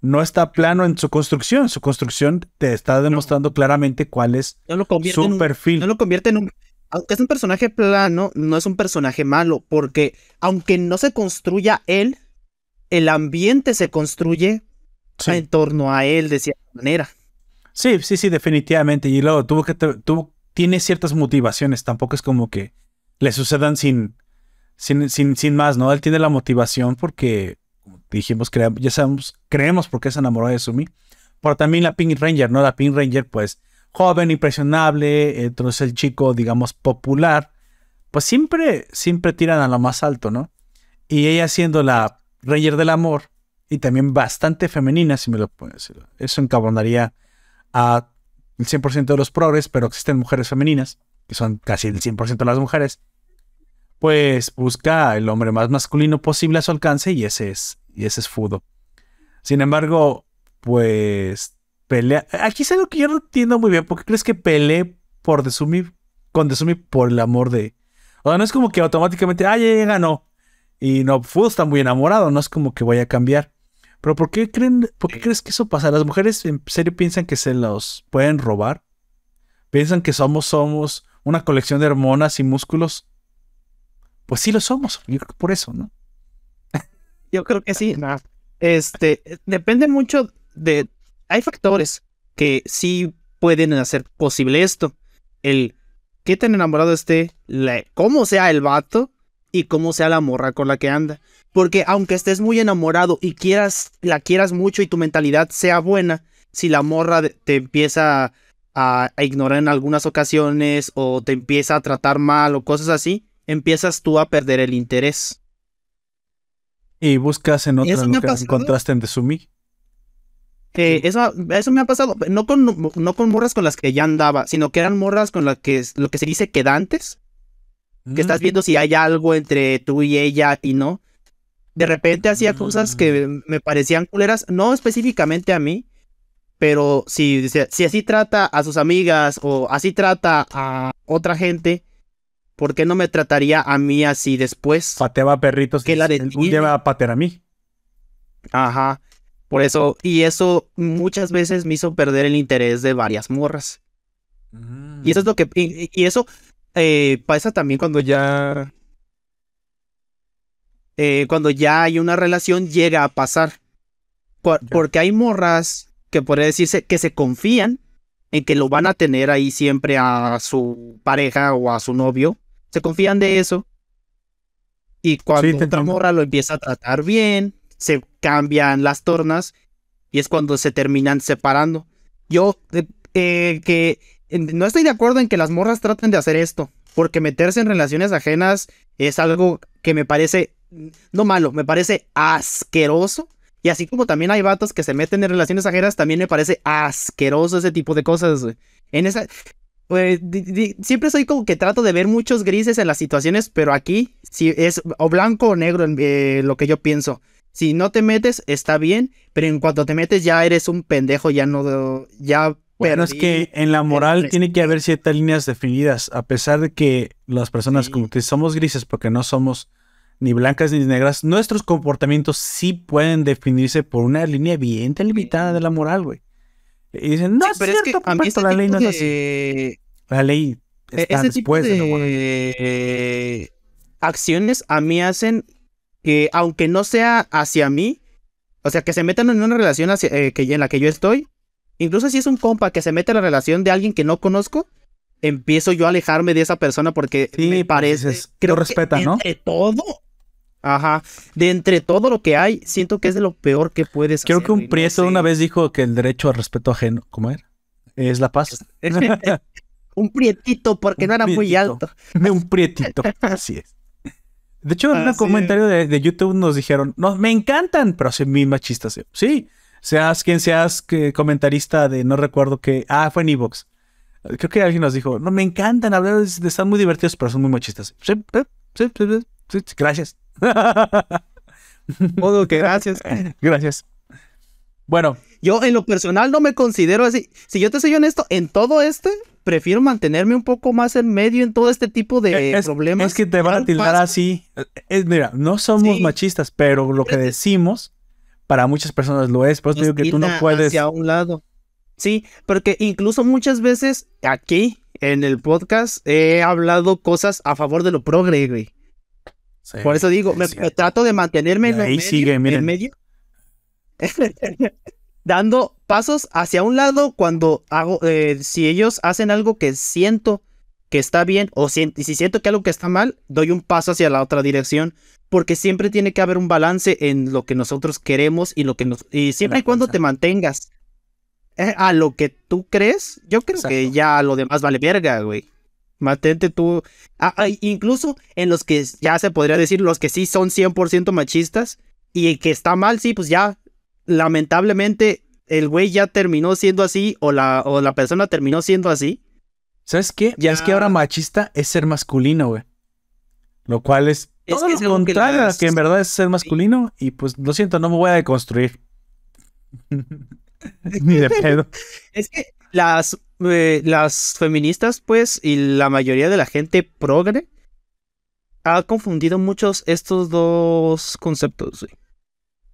no está plano en su construcción. Su construcción te está demostrando claramente cuál es No lo su un perfil. no lo convierte en un. Aunque es un personaje plano, no es un personaje malo, porque aunque no se construya él, el ambiente se construye Sí. en torno a él de cierta manera. Sí, sí, sí, definitivamente. Y luego tuvo que tuvo, tiene ciertas motivaciones. Tampoco es como que le sucedan sin, sin, sin, sin más, ¿no? Él tiene la motivación porque, como dijimos, crea- ya sabemos, creemos por qué se enamoró de Sumi. Pero también la Pink Ranger, ¿no? La Pink Ranger, pues, joven, impresionable, entonces el chico, digamos, popular, pues siempre, siempre tiran a lo más alto, ¿no? Y ella siendo la Ranger del amor y también bastante femenina, si me lo decir. Eso encabronaría a el 100% de los progres, pero existen mujeres femeninas, que son casi el 100% de las mujeres, pues busca el hombre más masculino posible a su alcance y ese es, y ese es Fudo. Sin embargo, pues pelea. Aquí es algo que yo no entiendo muy bien. ¿Por qué crees que peleé por Desumi, con Desumi por el amor de... O sea, no es como que automáticamente, ah, ya, ya ganó. Y no, Fudo está muy enamorado, no es como que vaya a cambiar. Pero ¿por qué creen, por qué crees que eso pasa? ¿Las mujeres en serio piensan que se los pueden robar? ¿Piensan que somos, somos una colección de hormonas y músculos? Pues sí lo somos, yo creo que por eso, ¿no? Yo creo que sí. Este, depende mucho de. Hay factores que sí pueden hacer posible esto. El qué tan enamorado esté, la- cómo sea el vato y cómo sea la morra con la que anda. Porque aunque estés muy enamorado y quieras, la quieras mucho y tu mentalidad sea buena, si la morra te empieza a, a ignorar en algunas ocasiones o te empieza a tratar mal o cosas así, empiezas tú a perder el interés. Y buscas en otra Eso lo que encontraste en Desumi. Eh, eso, eso me ha pasado, no con, no con morras con las que ya andaba, sino que eran morras con las que lo que se dice quedantes, que estás Mm. viendo si hay algo entre tú y ella y no. De repente hacía cosas que me parecían culeras, no específicamente a mí, pero si, si así trata a sus amigas o así trata a otra gente, ¿por qué no me trataría a mí así después? Pateaba perritos. Que la un detiene. día va a patear a mí. Ajá. Por eso, y eso muchas veces me hizo perder el interés de varias morras. Y eso es lo que. Y, y eso eh, pasa también cuando ya. eh, cuando ya hay una relación, llega a pasar. Por- porque hay morras que podría decirse que se confían en que lo van a tener ahí siempre a su pareja o a su novio. Se confían de eso. Y cuando Sí, otra morra lo empieza a tratar bien, se cambian las tornas y es cuando se terminan separando. Yo, eh, eh, que eh, no estoy de acuerdo en que las morras traten de hacer esto, porque meterse en relaciones ajenas es algo que me parece, no malo, me parece asqueroso. Y así como también hay vatos que se meten en relaciones ajenas, también me parece asqueroso ese tipo de cosas. En esa, pues, di- di- siempre soy como que trato de ver muchos grises en las situaciones, pero aquí sí es o blanco o negro en, eh, lo que yo pienso. Si no te metes, está bien, pero en cuanto te metes ya eres un pendejo, ya no, ya Bueno, es que en la moral tiene que haber ciertas líneas definidas, a pesar de que las personas Sí. como que somos grises porque no somos ni blancas ni negras, nuestros comportamientos sí pueden definirse por una línea bien delimitada de la moral, güey. Y dicen, no, Sí, es pero es que cierto, a mí Pato, este la ley tipo no es así. de, La ley e- está tipo después de la de moral. acciones a mí hacen que, aunque no sea hacia mí, o sea, que se metan en una relación hacia- eh, que, en la que yo estoy, incluso si es un compa que se mete en la relación de alguien que no conozco, empiezo yo a alejarme de esa persona porque Sí, me pues, parece, dices, lo creo que respeta, ¿no? Entre todo, ajá, de entre todo lo que hay, siento que es de lo peor que puedes Creo hacer. que un no prieto sé. una vez dijo que el derecho al respeto ajeno, ¿cómo era? Es la paz. un prietito porque Un no era muy alto. Un prietito. Así es. De hecho, en un comentario de, de YouTube nos dijeron, no, me encantan, pero son muy machistas. Sí, seas quien seas que comentarista de no recuerdo que. Ah, fue en Evox. Creo que alguien nos dijo, no, me encantan, hablar de, están muy divertidos, pero son muy machistas. Sí, sí, sí, gracias. Modo que gracias. gracias. Bueno, Yo en lo personal no me considero así. Si yo te soy honesto, en todo este, prefiero mantenerme un poco más en medio en todo este tipo de es, problemas. es que te van a tildar así. Es- mira, no somos Sí. machistas, pero lo que decimos para muchas personas lo es. Por eso digo que tú no puedes. Hacia un lado. Sí, porque incluso muchas veces aquí en el podcast he hablado cosas a favor de lo progre, güey. Sí, Por eso digo, me, trato de mantenerme en, ahí medio, sigue, miren. en medio. Dando pasos hacia un lado cuando hago, eh, si ellos hacen algo que siento que está bien o si, y si siento que algo que está mal, doy un paso hacia la otra dirección. Porque siempre tiene que haber un balance en lo que nosotros queremos y lo que nos. Y siempre y cuando te mantengas eh, a lo que tú crees, yo creo que ya lo demás vale verga, güey. Mantente tú. Ah, ah, incluso en los que ya se podría decir, los que sí son 100% machistas y que está mal, sí, pues ya, lamentablemente, el güey ya terminó siendo así o la, o la persona terminó siendo así. ¿Sabes qué? Ya- Es que ahora machista es ser masculino, güey. Lo cual es Es todo que lo que contrario a las- que en verdad es ser masculino. Y pues lo siento, no me voy a deconstruir. Ni de pedo. Es que las, eh, las feministas, pues, y la mayoría de la gente progre ha confundido muchos estos dos conceptos. güey.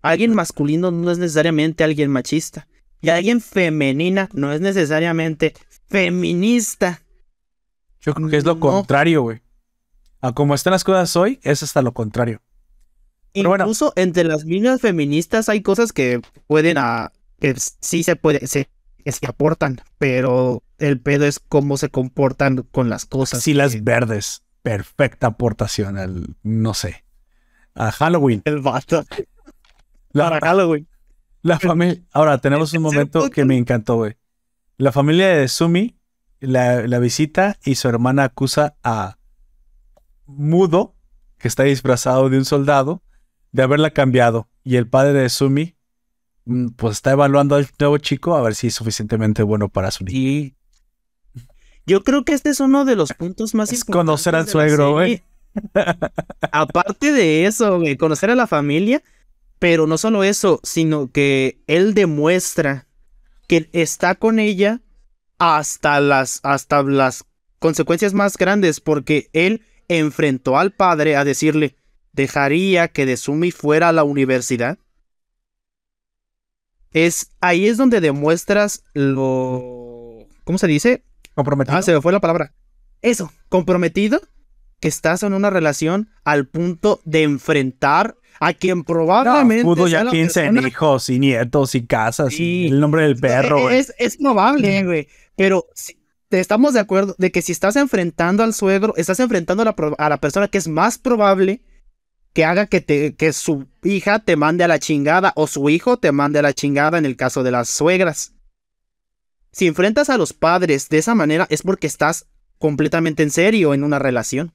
Alguien masculino no es necesariamente alguien machista. Y alguien femenina no es necesariamente feminista. Yo creo que es lo No. contrario, güey. A como están las cosas hoy, es hasta lo contrario. Pero bueno. Incluso entre las líneas feministas hay cosas que pueden a que sí se puede se, que se aportan, pero el pedo es cómo se comportan con las cosas. Sí, las que- verdes. Perfecta aportación al, no sé, a Halloween. el vato La, para Halloween. la familia. Ahora, tenemos un momento que me encantó, güey. La familia de Sumi la, la visita y su hermana acusa a Mudo, que está disfrazado de un soldado, de haberla cambiado. Y el padre de Sumi, pues está evaluando al nuevo chico a ver si es suficientemente bueno para su niño. Y yo creo que este es uno de los puntos más Es conocer al importantes de la suegro, güey. Aparte de eso, güey, conocer a la familia, pero no solo eso, sino que él demuestra que está con ella hasta las hasta las consecuencias más grandes porque él enfrentó al padre a decirle, "¿Dejaría que Desumi fuera a la universidad?" Es ahí es donde demuestras lo ¿cómo se dice? Comprometido. Ah, se me fue la palabra. Eso, comprometido, que estás en una relación al punto de enfrentar a quien probablemente. No, Pudo ya la piensa en persona- hijos y nietos y casas Sí. y el nombre del perro, güey. Es, es probable, güey. Pero si- estamos de acuerdo de que si estás enfrentando al suegro, estás enfrentando a la, a la persona que es más probable que haga que, te, que su hija te mande a la chingada o su hijo te mande a la chingada en el caso de las suegras. Si enfrentas a los padres de esa manera es porque estás completamente en serio en una relación.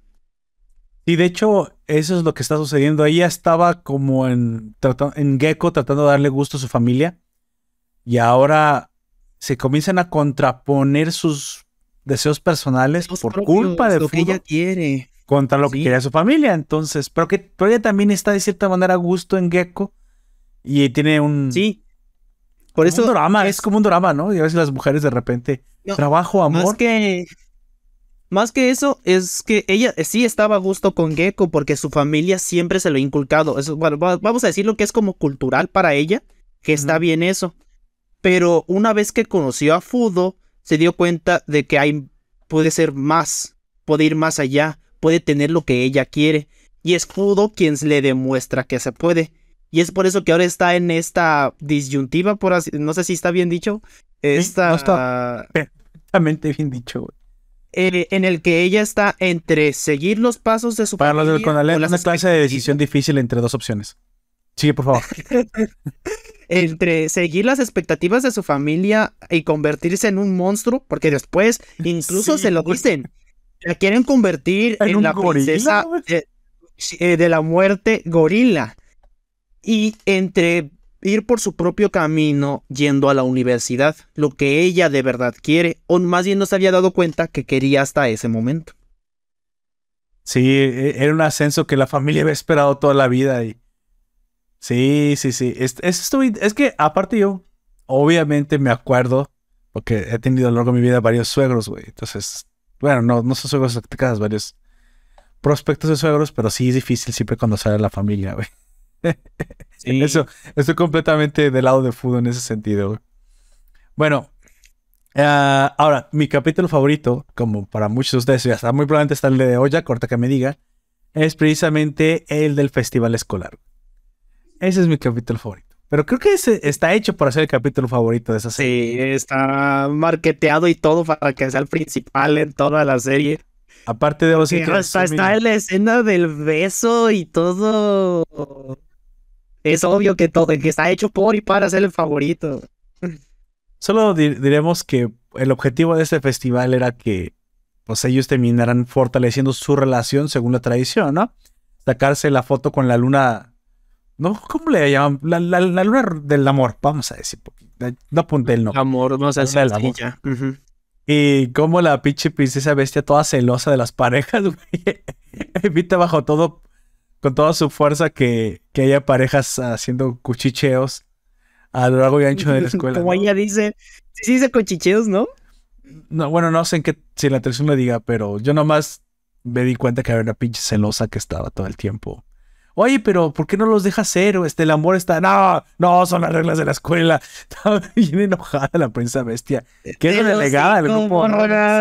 Y de hecho, eso es lo que está sucediendo. Ella estaba como en, en Gecko tratando de darle gusto a su familia. Y ahora se comienzan a contraponer sus deseos personales por culpa de lo que ella quiere contra lo que quería su familia. Entonces, pero que pero ella también está de cierta manera a gusto en Gecko y tiene un sí. Por eso un drama, es... como un drama, ¿no? Y a veces las mujeres de repente trabajo, amor. Más que más que eso es que ella sí estaba a gusto con Gecko porque su familia siempre se lo ha inculcado. Eso, bueno, vamos a decir lo que es como cultural para ella, que está bien eso. Pero una vez que conoció a Fudo, se dio cuenta de que hay puede ser más, puede ir más allá, puede tener lo que ella quiere. Y es Fudo quien le demuestra que se puede. Y es por eso que ahora está en esta disyuntiva, por así, no sé si está bien dicho. Esta, no está perfectamente bien dicho, eh, en el que ella está entre seguir los pasos de su Para los del Conalep, una clase de decisión difícil entre dos opciones. Sigue, por favor. entre seguir las expectativas de su familia y convertirse en un monstruo, porque después incluso se lo dicen. La quieren convertir en, la princesa eh, de, la muerte gorila. Y entre ir por su propio camino yendo a la universidad, lo que ella de verdad quiere, o más bien no se había dado cuenta que quería hasta ese momento. Sí, e, era un ascenso que la familia había esperado toda la vida y... Sí, sí, sí. Es, es, es que aparte yo, obviamente me acuerdo, porque he tenido a lo largo de mi vida varios suegros, güey. Entonces, bueno, no, no son suegros casas, varios prospectos de suegros, pero sí es difícil siempre cuando sale la familia, güey. Eso, estoy completamente del lado de fútbol en ese sentido. Bueno, ah, ahora, mi capítulo favorito, como para muchos de ustedes, ya está muy probablemente está el de Olla, corta que me diga, es precisamente el del festival escolar. Ese es mi capítulo favorito. Pero creo que ese está hecho para ser el capítulo favorito de esa serie. Sí, está marketeado y todo para que sea el principal en toda la serie. Aparte de los hasta está en la escena del beso y todo es obvio que todo, que está hecho por y para ser el favorito. Solo diremos que el objetivo de este festival era que pues ellos terminaran fortaleciendo su relación según la tradición, ¿no? Sacarse la foto con la luna. ¿No? ¿Cómo le llaman? La, luna del amor, vamos a decir. No apunté el nombre. Amor, no sé si el amor. Y como la pinche princesa bestia toda celosa de las parejas, güey. Evita bajo todo con toda su fuerza que, que haya parejas haciendo cuchicheos a lo largo y ancho de la escuela. Como ella dice, sí dice cuchicheos, ¿no? No, bueno, no sé en qué, si la atención le diga, pero yo nomás me di cuenta que había una pinche celosa que estaba todo el tiempo Oye, pero ¿por qué no los dejas ser? Este, el amor está. No, no, son las reglas de la escuela. Estaba bien enojada la prensa bestia. ¿Qué es delegada del grupo?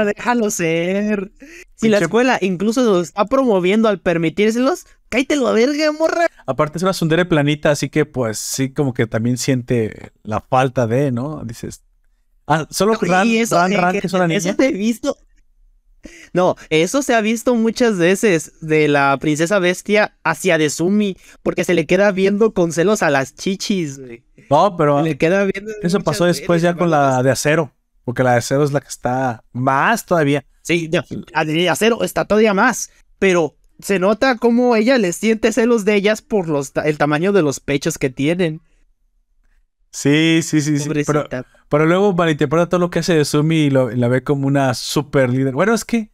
déjalo ser. Si la escuela incluso los está promoviendo al permitírselos, cállate a verga, morra. Aparte es una sundere planita, así que pues sí, como que también siente la falta de, ¿no? Dices. Ah, solo Ran, Ran, Ran, que, es una niña. Eso te he visto. No, eso se ha visto muchas veces de la princesa bestia hacia Desumi, porque se le queda viendo con celos a las chichis, No, pero le queda viendo eso pasó después ya con la de acero, porque la de acero es la que está más todavía. Sí, la de acero está todavía más, pero se nota como ella le siente celos de ellas por los, el tamaño de los pechos que tienen. Sí, sí, sí, sí. Pero, pero, luego malinterpreta todo lo que hace de Sumi y, la ve como una super líder. Bueno, es que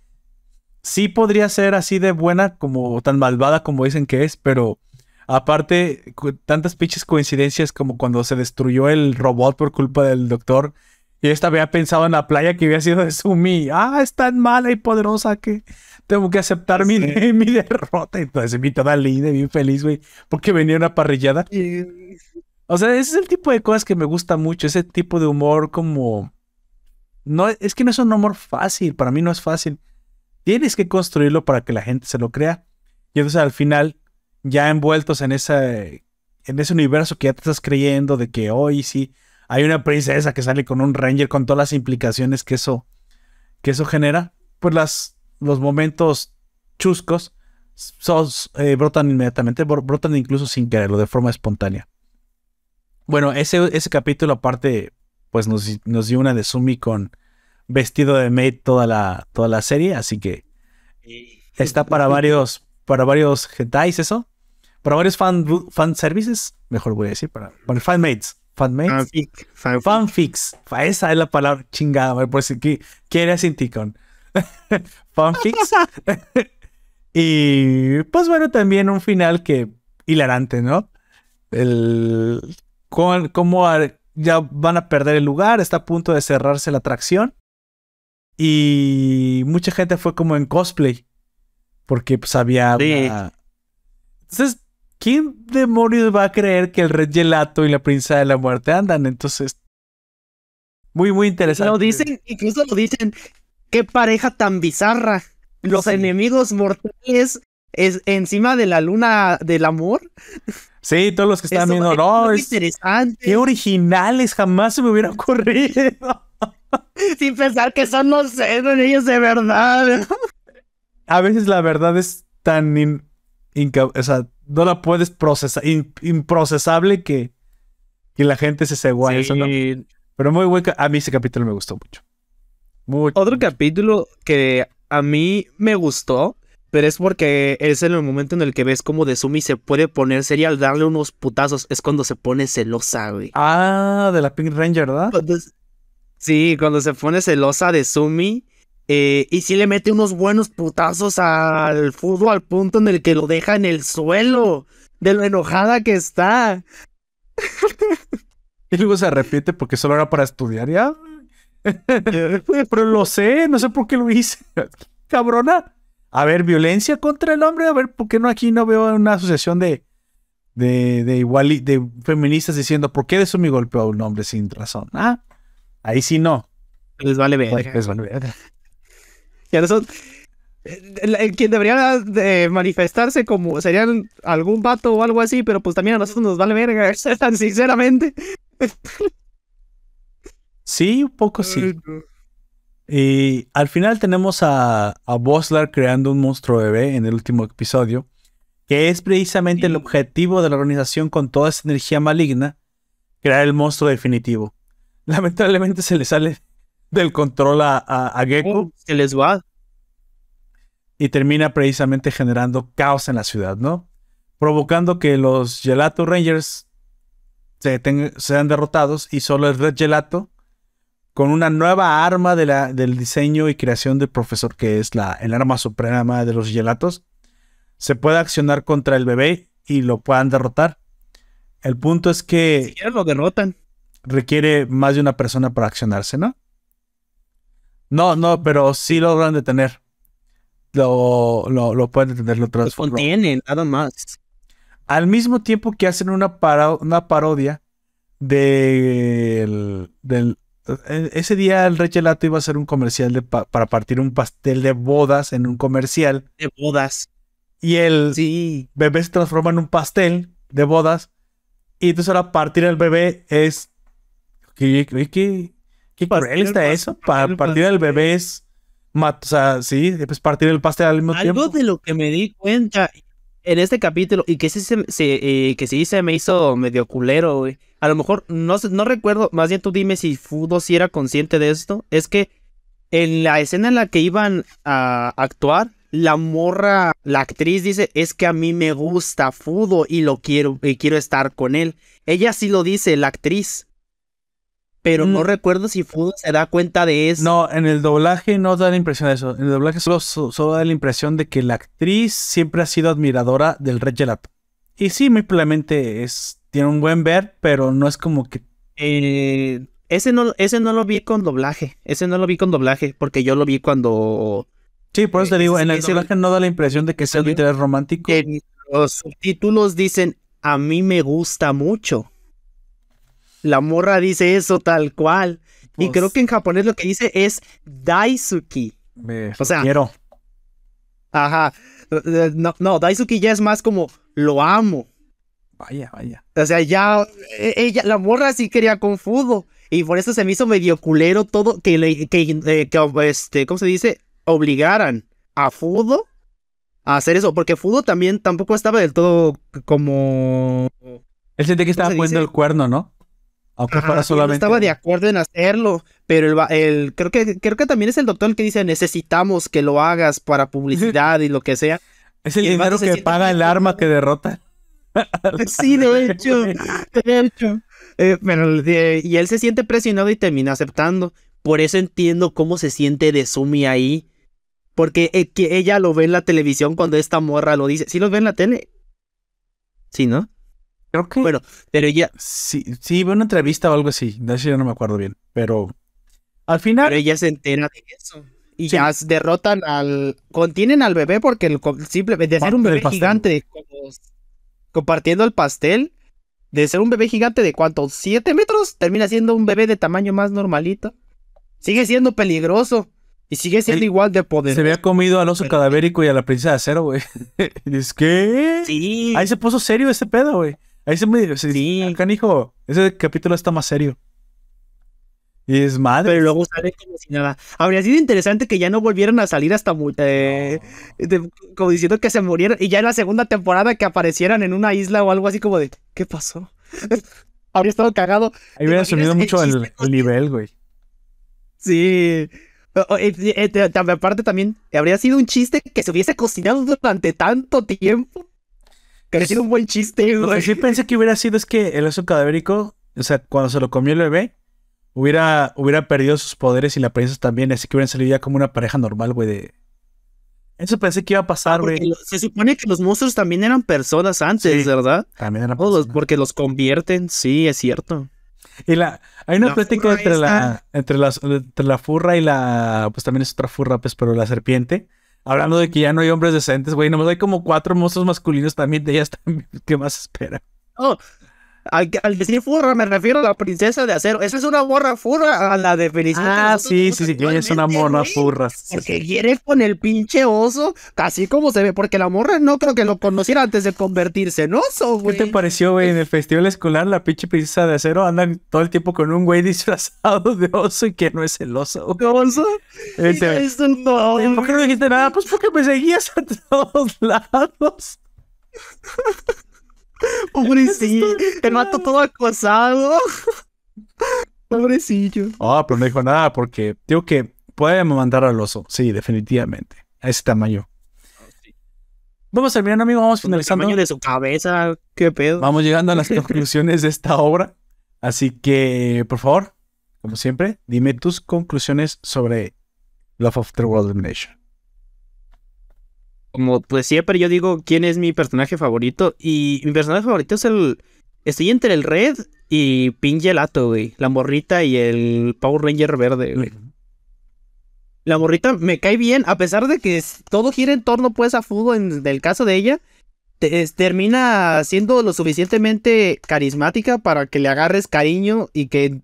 sí podría ser así de buena como tan malvada como dicen que es, pero aparte, tantas pinches coincidencias como cuando se destruyó el robot por culpa del doctor. Y esta había pensado en la playa que había sido de Sumi. Ah, es tan mala y poderosa que tengo que aceptar mi, mi derrota. Entonces mi toda líder, bien feliz, güey, porque venía una parrillada. O sea, ese es el tipo de cosas que me gusta mucho, ese tipo de humor como... No, es que no es un humor fácil, para mí no es fácil. Tienes que construirlo para que la gente se lo crea. Y entonces al final, ya envueltos en, esa, en ese universo que ya te estás creyendo de que hoy sí hay una princesa que sale con un ranger con todas las implicaciones que eso, que eso genera, pues las, los momentos chuscos sos- eh, brotan inmediatamente, bro- brotan incluso sin quererlo, de forma espontánea. Bueno, ese, ese capítulo aparte, pues nos, nos dio una de Sumi con vestido de maid toda la, toda la serie, así que está para varios, para varios hentais eso, para varios fan, fan services, mejor voy a decir, para, para fanmates, fanmates, Fanfic, fanfic. fanfics, Fa- esa es la palabra chingada, güey, por si que quiere sin ticón. fanfics. y pues bueno, también un final que hilarante, ¿no? El cómo, cómo ya van a perder el lugar, está a punto de cerrarse la atracción. Y mucha gente fue como en cosplay. Porque pues había. Sí. una- Entonces, ¿quién demonios va a creer que el Red Gelato y la Princesa de la Muerte andan? Entonces. Muy, muy interesante. Lo dicen, incluso lo dicen. Qué pareja tan bizarra. Los Sí. enemigos mortales es encima de la luna del amor. Sí, todos los que están viendo. No, es- interesante. qué originales. Jamás se me hubiera ocurrido. Sin pensar que son los son ellos de verdad. A veces la verdad es tan. in- inca- o sea, no la puedes procesar. in- improcesable que. Que la gente se cegó a eso, ¿no? Sí. Pero muy buen. ca- A mí ese capítulo me gustó mucho. Mucho. Otro capítulo que a mí me gustó, pero es porque es en el momento en el que ves cómo Sumi se puede poner seria al darle unos putazos. Es cuando se pone celosa, güey. Ah, de la Pink Ranger, ¿verdad? Cuando es- Sí, cuando se pone celosa de Sumi. eh, y sí le mete unos buenos putazos al fútbol al punto en el que lo deja en el suelo. De lo enojada que está. Y luego se arrepiente porque solo era para estudiar, ¿ya? Pero lo sé, no sé por qué lo hice. Cabrona. A ver, violencia contra el hombre. A ver, ¿por qué no aquí no veo una asociación de, de, de, iguali- de feministas diciendo por qué de eso me golpeó a un hombre sin razón? Ah, ahí sí no. Les vale ver. Pues, vale, verga. Ya no son. Quien debería de manifestarse como serían algún vato o algo así, pero pues también a nosotros nos vale verga, tan sinceramente. Sí, un poco sí. Y al final tenemos a, a Boslar creando un monstruo bebé en el último episodio, que es precisamente el objetivo de la organización con toda esa energía maligna, crear el monstruo definitivo. Lamentablemente se le sale del control a, a, a Gecko Oh, Se les va. y termina precisamente generando caos en la ciudad, ¿no? Provocando que los Gelato Rangers se sean derrotados y solo el Red Gelato, con una nueva arma de la- del diseño y creación del profesor, que es la, el arma suprema de los Gelatos, se pueda accionar contra el bebé y lo puedan derrotar. El punto es que Si lo derrotan. requiere más de una persona para accionarse, ¿no? No, no, pero sí lo logran detener. Lo, lo, lo pueden detener, lo transforman. contienen, nada más. Al mismo tiempo que hacen una, una parodia del, del- Ese día el Rey Gelato iba a hacer un comercial de pa- para partir un pastel de bodas en un comercial. De bodas. Y el Sí. bebé se transforma en un pastel de bodas. Y entonces ahora partir el bebé es. ¿Qué, qué, qué, qué Pastel, cruel está pastel, eso? Para partir el bebé es. o sea, sí, pues partir el pastel al mismo Algo tiempo. de lo que me di cuenta en este capítulo y que se, eh, se me hizo medio culero, güey. A lo mejor no, no recuerdo, más bien tú dime si Fudo sí era consciente de esto. Es que en la escena en la que iban a actuar, la morra, la actriz dice, es que a mí me gusta Fudo y lo quiero, y quiero estar con él. Ella sí lo dice, la actriz. Pero no Mm. recuerdo si Fudo se da cuenta de eso. No, en el doblaje no da la impresión de eso. En el doblaje solo, so- solo da la impresión de que la actriz siempre ha sido admiradora del Red Gelato. Y sí, muy probablemente es, tiene un buen ver, pero no es como que. Eh, ese, no, ese no lo vi con doblaje. Ese no lo vi con doblaje. Porque yo lo vi cuando. Sí, por eso te digo, en el doblaje no da la impresión de que sea un interés romántico. Los subtítulos dicen: A mí me gusta mucho. La morra dice eso tal cual. y Pues- creo que en japonés lo que dice es Daisuki. Me o sea, quiero. Ajá. Eh, No, no, Daisuki ya es más como lo amo. Vaya, vaya. O sea, ya e- ella, la morra sí quería con Fudo. Y por eso se me hizo medio culero todo que le, que, eh, que, este, ¿cómo se dice? Obligaran a Fudo a hacer eso, porque Fudo también tampoco estaba del todo como... Él sentía que estaba poniendo el cuerno, ¿no? Aunque solamente... estaba de acuerdo en hacerlo, pero el, el, creo, que, creo que también es el doctor el que dice necesitamos que lo hagas para publicidad y lo que sea. Es el dinero que paga el arma que derrota. sí, de hecho, de hecho. Eh, pero, y él se siente presionado y termina aceptando. Por eso entiendo cómo se siente de Sumi ahí. Porque eh, que ella lo ve en la televisión cuando esta morra lo dice. ¿Sí lo ve en la tele? Sí, ¿no? Creo que. Bueno, pero ella. Sí, sí, una entrevista o algo así. De eso yo no me acuerdo bien. Pero. Al final. Pero ella se entera de eso. Y ya derrotan al. Contienen al bebé porque el, simplemente de ser un bebé gigante, compartiendo el pastel, de ser un bebé gigante de cuántos, ¿siete metros? Termina siendo un bebé de tamaño más normalito. Sigue siendo peligroso. Y sigue siendo igual de poderoso. Se había comido al oso cadavérico y a la princesa de acero, güey. es que. Sí. Ahí se puso serio ese pedo, güey. Ahí se me. Sí. Canijo. Ese capítulo está más serio. Y es madre. Pero luego sale como si nada. Habría sido interesante que ya no volvieran a salir hasta. Eh, como diciendo que se murieron. Y ya en la segunda temporada que aparecieran en una isla o algo así como de. ¿Qué pasó? Habría estado cagado. Ahí hubiera subido mucho el, el nivel, güey. Sí. Eh, aparte también, habría sido un chiste que se hubiese cocinado durante tanto tiempo. Sido un buen chiste, Lo que sí pensé que hubiera sido es que el oso cadavérico, o sea, cuando se lo comió el bebé, hubiera, hubiera perdido sus poderes y la princesa también, así que hubieran salido ya como una pareja normal, güey, de... Eso pensé que iba a pasar, güey. se supone que los monstruos también eran personas antes, ¿verdad? También eran personas. porque los convierten, sí, es cierto. Y la, hay una plática entre la, entre, las, entre la furra y la, pues también es otra furra, pues, pero la serpiente. Hablando de que ya no hay hombres decentes, güey. Nomás hay como cuatro monstruos masculinos también de ellas también. ¿Qué más espera? Oh, al, decir furra me refiero a la princesa de acero. Esa es una morra furra a la de Felicidad. Ah, sí, sí, sí, ella es una morra furra. Porque quiere con el pinche oso, casi como se ve. Porque la morra no creo que lo conociera antes de convertirse en oso, güey. ¿Qué te pareció, güey? En el festival escolar, la pinche princesa de acero andan todo el tiempo con un güey disfrazado de oso y que no es el oso. ¿De oso? Este, Eso no. ¿Por qué no dijiste nada? Pues porque me seguías a todos lados. Pobrecillo. El mato todo acosado. Pobrecillo. Ah, pero no dijo nada porque digo que puede mandar al oso. Sí, definitivamente. A ese tamaño. Vamos terminando, amigo. Vamos finalizando. El tamaño de su cabeza. ¿Qué pedo? Vamos llegando a las conclusiones de esta obra. Así que, por favor, como siempre, dime tus conclusiones sobre Love of the World Nation como pues siempre yo digo quién es mi personaje favorito y mi personaje favorito es el estoy entre el Red y Pin Gelato, güey, la morrita y el Power Ranger verde, güey. La morrita me cae bien a pesar de que todo gira en torno pues a fútbol en el caso de ella. termina siendo lo suficientemente carismática para que le agarres cariño y que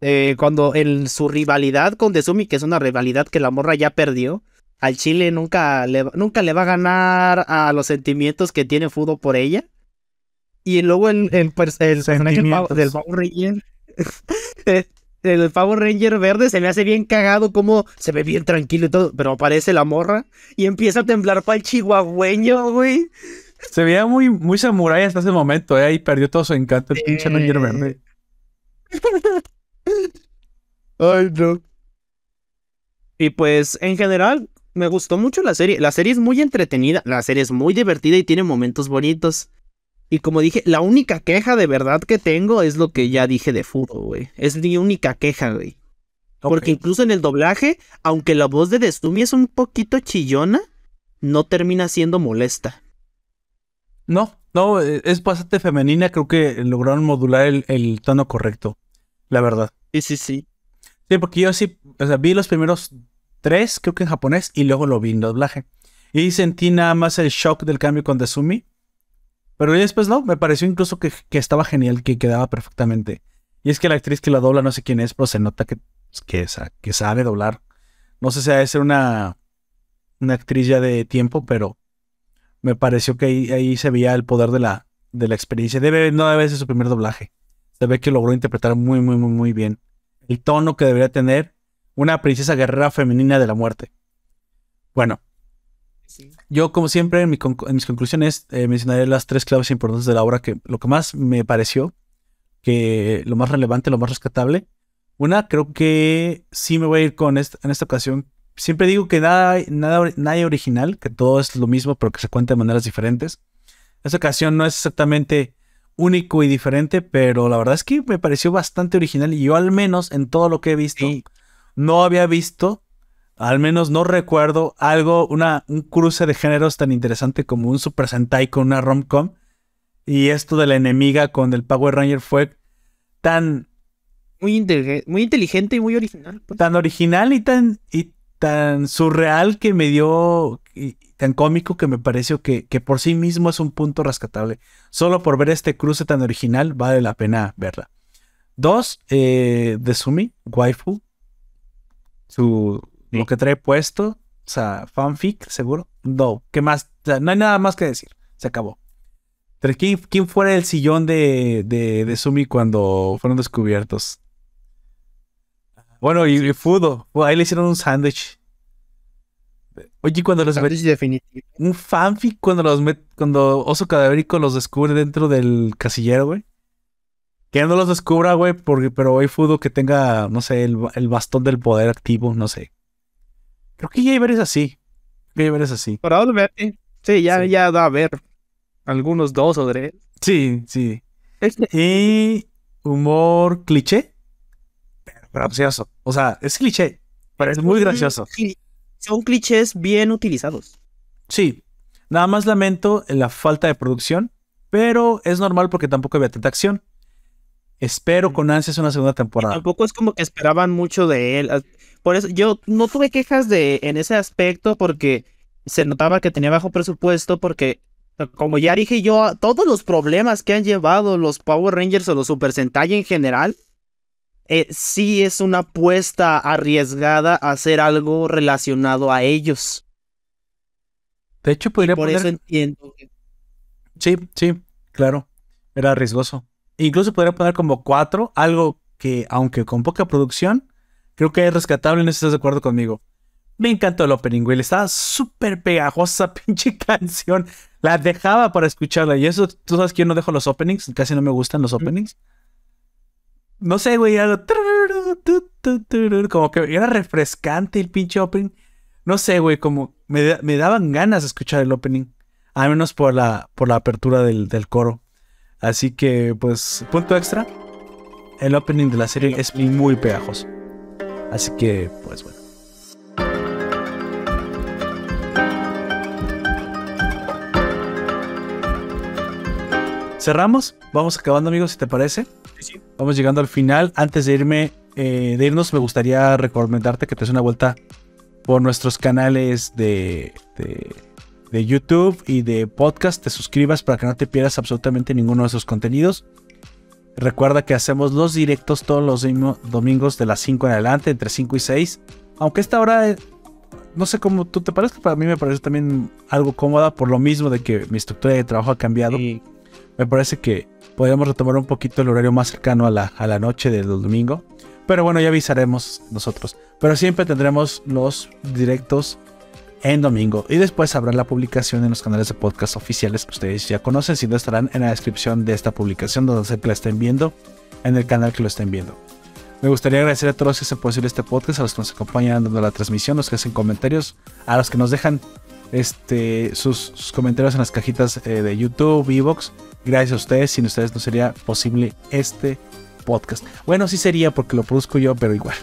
eh, cuando en su rivalidad con Desumi, que es una rivalidad que la morra ya perdió, al Chile nunca le, nunca le va a ganar a los sentimientos que tiene Fudo por ella. Y luego el, el, pues, el personaje del Power Ranger. el Power Ranger verde se me hace bien cagado, como se ve bien tranquilo y todo, pero aparece la morra y empieza a temblar para el chihuahueño, güey. Se veía muy, muy samurai hasta ese momento, ¿eh? Y perdió todo su encanto el pinche Ranger verde. Ay, no. Y pues, en general, me gustó mucho la serie. La serie es muy entretenida, la serie es muy divertida y tiene momentos bonitos. Y como dije, la única queja de verdad que tengo es lo que ya dije de Furo, güey. Es mi única queja, güey. Porque incluso en el doblaje, aunque la voz de Destumi es un poquito chillona, no termina siendo molesta. No, no, e, es bastante femenina. Creo que lograron modular el, el tono correcto. La verdad. Sí, sí, sí. Sí, porque yo sí, o sea, vi los primeros tres, creo que en japonés, y luego lo vi en doblaje. Y sentí nada más el shock del cambio con Desumi. Pero después no, me pareció incluso que, estaba genial, que quedaba perfectamente. Y es que la actriz que la dobla, no sé quién es, pero se nota que, que, que sabe doblar. No sé si debe ser una, una actriz ya de tiempo, pero me pareció que ahí, se veía el poder de la, de la experiencia. Debe, no debe ser su primer doblaje. Se ve que logró interpretar muy, muy, muy, muy bien. El tono que debería tener una princesa guerrera femenina de la muerte. Bueno, Yo, como siempre, en, mis conclusiones eh, mencionaré las tres claves importantes de la obra, que lo que más me pareció, que lo más relevante, lo más rescatable. Una, creo que sí me voy a ir con esta, en esta ocasión. Siempre digo que nada, nada, nada original, que todo es lo mismo, pero que se cuenta de maneras diferentes. Esta ocasión no es exactamente único y diferente, pero la verdad es que me pareció bastante original y yo al menos en todo lo que he visto no había visto, al menos no recuerdo algo, una, un cruce de géneros tan interesante como un Super Sentai con una rom-com y esto de la enemiga con el Power Ranger fue tan muy, muy inteligente y muy original. Pues. Tan original y tan, y tan surreal que me dio tan cómico que me pareció que, que, por sí mismo es un punto rescatable. Solo por ver este cruce tan original vale la pena verla. Dos, eh, de Sumi, waifu. Su, Lo que trae puesto. O sea, fanfic, seguro. No, ¿qué más? no hay nada más que decir. Se acabó. ¿quién, quién fuera el sillón de, de, de Sumi cuando fueron descubiertos? Bueno, y, Fudo. Ahí le hicieron un sándwich. Oye, cuando los Un fanfic cuando los met, cuando Oso Cadavérico los descubre dentro del casillero, güey. Que no los descubra, güey, porque, pero hay fudo que tenga, no sé, el, bastón del poder activo, no sé. Creo que hay varios así. Hay varios así. Probablemente. Sí, ya, ya da a ver. Algunos dos o tres. Sí, sí. Este y humor cliché. Pero gracioso. O sea, es cliché. Pero es muy gracioso son clichés bien utilizados. Sí, nada más lamento la falta de producción, pero es normal porque tampoco había tanta acción. Espero con ansias una segunda temporada. tampoco es como que esperaban mucho de él. Por eso yo no tuve quejas de en ese aspecto porque se notaba que tenía bajo presupuesto porque como ya dije yo, todos los problemas que han llevado los Power Rangers o los Super Sentai en general eh, sí es una apuesta arriesgada a hacer algo relacionado a ellos. De hecho, podría Por eso entiendo. Sí, sí, claro. Era arriesgoso. Incluso podría poner como cuatro, algo que, aunque con poca producción, creo que es rescatable, no estás de acuerdo conmigo. Me encantó el opening, güey. Estaba súper pegajosa pinche canción. La dejaba para escucharla. Y eso, tú sabes que yo no dejo los openings. Casi no me gustan los openings. No sé, güey, Como que era refrescante el pinche opening. No sé, güey, como me, daban ganas de escuchar el opening. Al menos por la, por la apertura del, coro. Así que, pues, punto extra. El opening de la serie es muy pegajoso. Así que, pues bueno. Cerramos. Vamos acabando, amigos, si te parece. Vamos llegando al final. Antes de irme, eh, de irnos, me gustaría recomendarte que te des una vuelta por nuestros canales de, de, YouTube y de podcast. Te suscribas para que no te pierdas absolutamente ninguno de esos contenidos. Recuerda que hacemos los directos todos los domingos de las 5 en adelante, entre 5 y 6. Aunque esta hora, eh, no sé cómo tú te parece, para mí me parece también algo cómoda por lo mismo de que mi estructura de trabajo ha cambiado. Me parece que podríamos retomar un poquito el horario más cercano a la, a la noche del domingo. Pero bueno, ya avisaremos nosotros. Pero siempre tendremos los directos en domingo. Y después habrá la publicación en los canales de podcast oficiales que ustedes ya conocen. Si no, estarán en la descripción de esta publicación donde se la estén viendo. En el canal que lo estén viendo. Me gustaría agradecer a todos los que hacen posible este podcast, a los que nos acompañan dando la transmisión, los que hacen comentarios, a los que nos dejan este, sus, comentarios en las cajitas eh, de YouTube, Evox. Gracias a ustedes, sin ustedes no sería posible este podcast. Bueno, sí sería porque lo produzco yo, pero igual.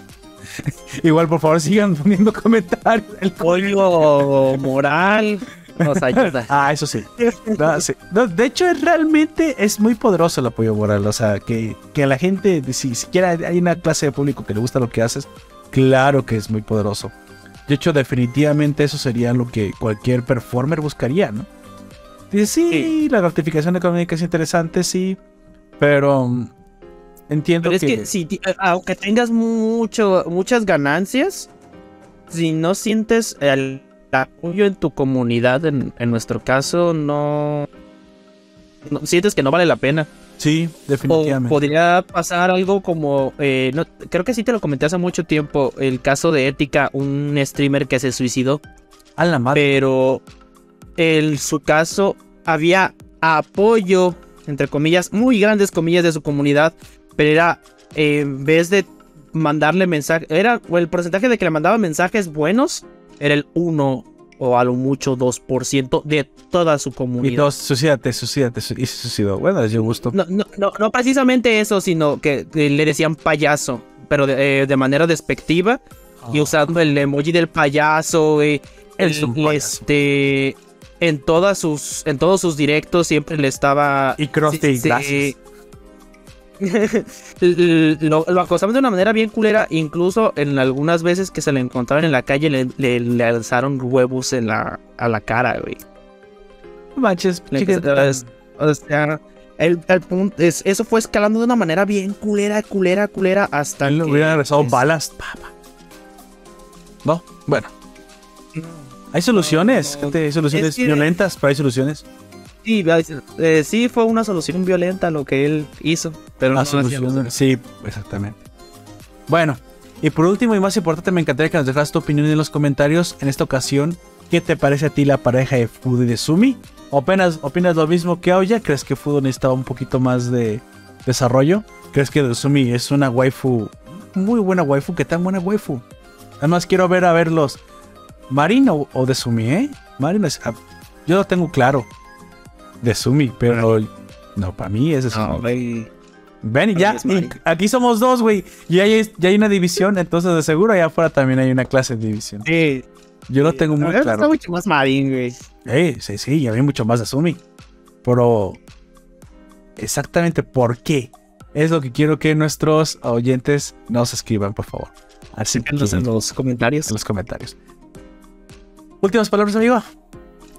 igual, por favor, sigan poniendo comentarios. El código moral nos ayuda. ah, eso sí. de hecho, realmente es muy poderoso el apoyo moral. O sea, que, que a la gente, si siquiera hay una clase de público que le gusta lo que haces, claro que es muy poderoso. De hecho, definitivamente eso sería lo que cualquier performer buscaría, ¿no? Dice, sí, la gratificación económica es interesante, sí, pero mm, entiendo pero es que, si, aunque tengas mucho, muchas ganancias, si no sientes el apoyo en tu comunidad, en, nuestro caso, no, sientes que no vale la pena. Sí, definitivamente. podría pasar algo como, eh, creo que sí te lo comenté hace mucho tiempo, el caso de Ética, un streamer que se suicidó A la madre. Pero en su caso había apoyo, entre comillas, muy grandes comillas de su comunidad, pero era eh, en vez de mandarle mensajes, era el porcentaje de que le mandaba mensajes buenos, era el 1 o a lo mucho 2% de toda su Y comunidad. todos, suicídate, suicídate, su- y se suicidó. Bueno, les dio gusto. No, no, no, no precisamente eso, sino que eh, le decían payaso, pero de, eh, de manera despectiva y usando el emoji del payaso, El- un payaso. Este, en todas sus, en todos sus directos siempre le estaba. Y Krusty, sí, sí. lo, lo acosaban de una manera bien culera, incluso en algunas veces que se le encontraban en la calle le, le, le alzaron huevos en la, a la cara, güey. No manches, o sea, el, el punto es, eso fue escalando de una manera bien culera, culera, culera, hasta Él le que- hubiera regresado es- balas. pa, pa. No, bueno. Hay soluciones, no. hay soluciones Es que- violentas, pero hay soluciones. Sí, eh, sí fue una solución violenta lo que él hizo, pero no solución, los- sí, exactamente. Bueno, y por último y más importante, me encantaría que nos dejaras tu opinión en los comentarios. En esta ocasión, ¿qué te parece a ti la pareja de Fudo y de Sumi? ¿Opinas, ¿Opinas lo mismo que Aoya? ¿Crees que Fudo necesitaba un poquito más de desarrollo? ¿Crees que Sumi es una waifu, muy buena waifu? ¿Qué tan buena waifu? Además, quiero ver a verlos. ¿Marin o, o de Sumi, eh? Marin es- ah, yo lo tengo claro. De Sumi, pero no, para mí es de Sumi. No. Ven, y ya, y aquí somos dos, güey. Y ahí hay, ya hay una división, entonces de seguro allá afuera también hay una clase de división. Sí, Yo lo tengo muy claro. mucho más Marín, güey. Eh, sí, sí, y había mucho más de Sumi. Pero exactamente por qué es lo que quiero que nuestros oyentes nos escriban, por favor. Así que en los comentarios. en los comentarios. Últimas palabras, amigo.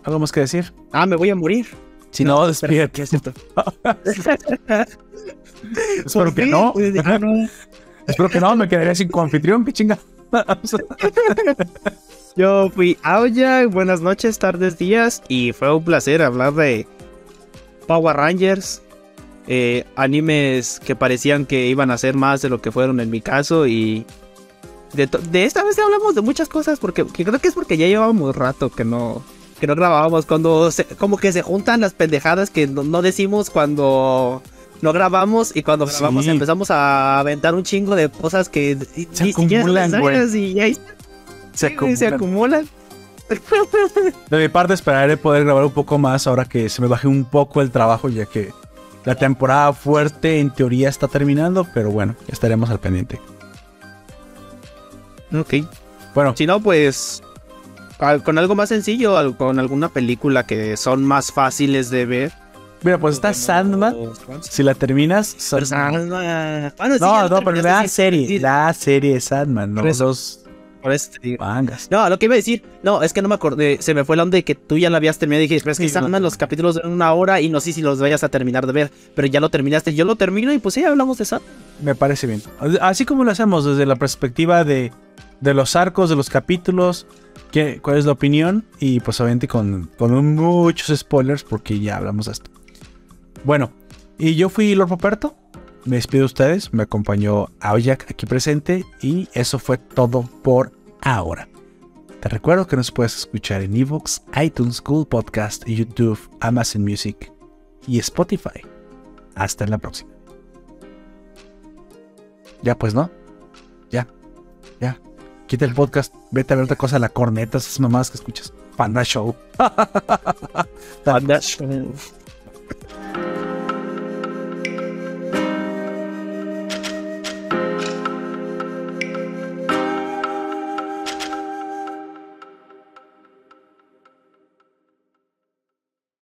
¿Algo más que decir? Ah, me voy a morir. Si no, despídete. es cierto. Espero que no. Espero que no, me quedaría sin anfitrión, qué chinga. Yo fui Aoya, buenas noches, tardes, días, y fue un placer hablar de Power Rangers, eh, animes que parecían que iban a ser más de lo que fueron en mi caso, y de, esta vez hablamos de muchas cosas, porque que creo que es porque ya llevábamos rato que no, que no grabábamos, cuando se- como que se juntan las pendejadas que no, no decimos cuando... No grabamos y cuando Sí. grabamos empezamos a aventar un chingo de cosas que Se acumulan, güey. y Se güey, se acumulan. acumulan. De mi parte esperaré poder grabar un poco más ahora que se me baje un poco el trabajo ya que la temporada fuerte en teoría está terminando, pero bueno, estaremos al pendiente. Ok. Bueno, Si no, pues. Con algo más sencillo, con alguna película que son más fáciles de ver. Mira, pues está Sandman. Si la terminas, Sandman- Bueno, sí, No, no, pero la serie, sí, la serie de Sandman, no Por eso. los por eso te digo. mangas. No, lo que iba a decir, no, es que no me acordé, se me fue la onda de que tú ya la habías terminado y dije, pero es que Sí, no. Sandman los capítulos de una hora y no sé si los vayas a terminar de ver, pero ya lo terminaste, yo lo termino y pues sí, hablamos de Sandman. Me parece bien. Así como lo hacemos desde la perspectiva de, de los arcos, de los capítulos, qué, cuál es la opinión y pues obviamente con, con muchos spoilers porque ya hablamos de esto. Bueno, y yo fui Lord Poperto. Me despido de ustedes. Me acompañó Aoyak aquí presente y eso fue todo por ahora. Te recuerdo que nos puedes escuchar en Evox, iTunes, Google Podcast, YouTube, Amazon Music y Spotify. Hasta la próxima. Ya pues, ¿no? Ya. Ya. Quita el podcast. Vete a ver otra cosa, la corneta, esas mamadas que escuchas. Panda Show. Panda Show.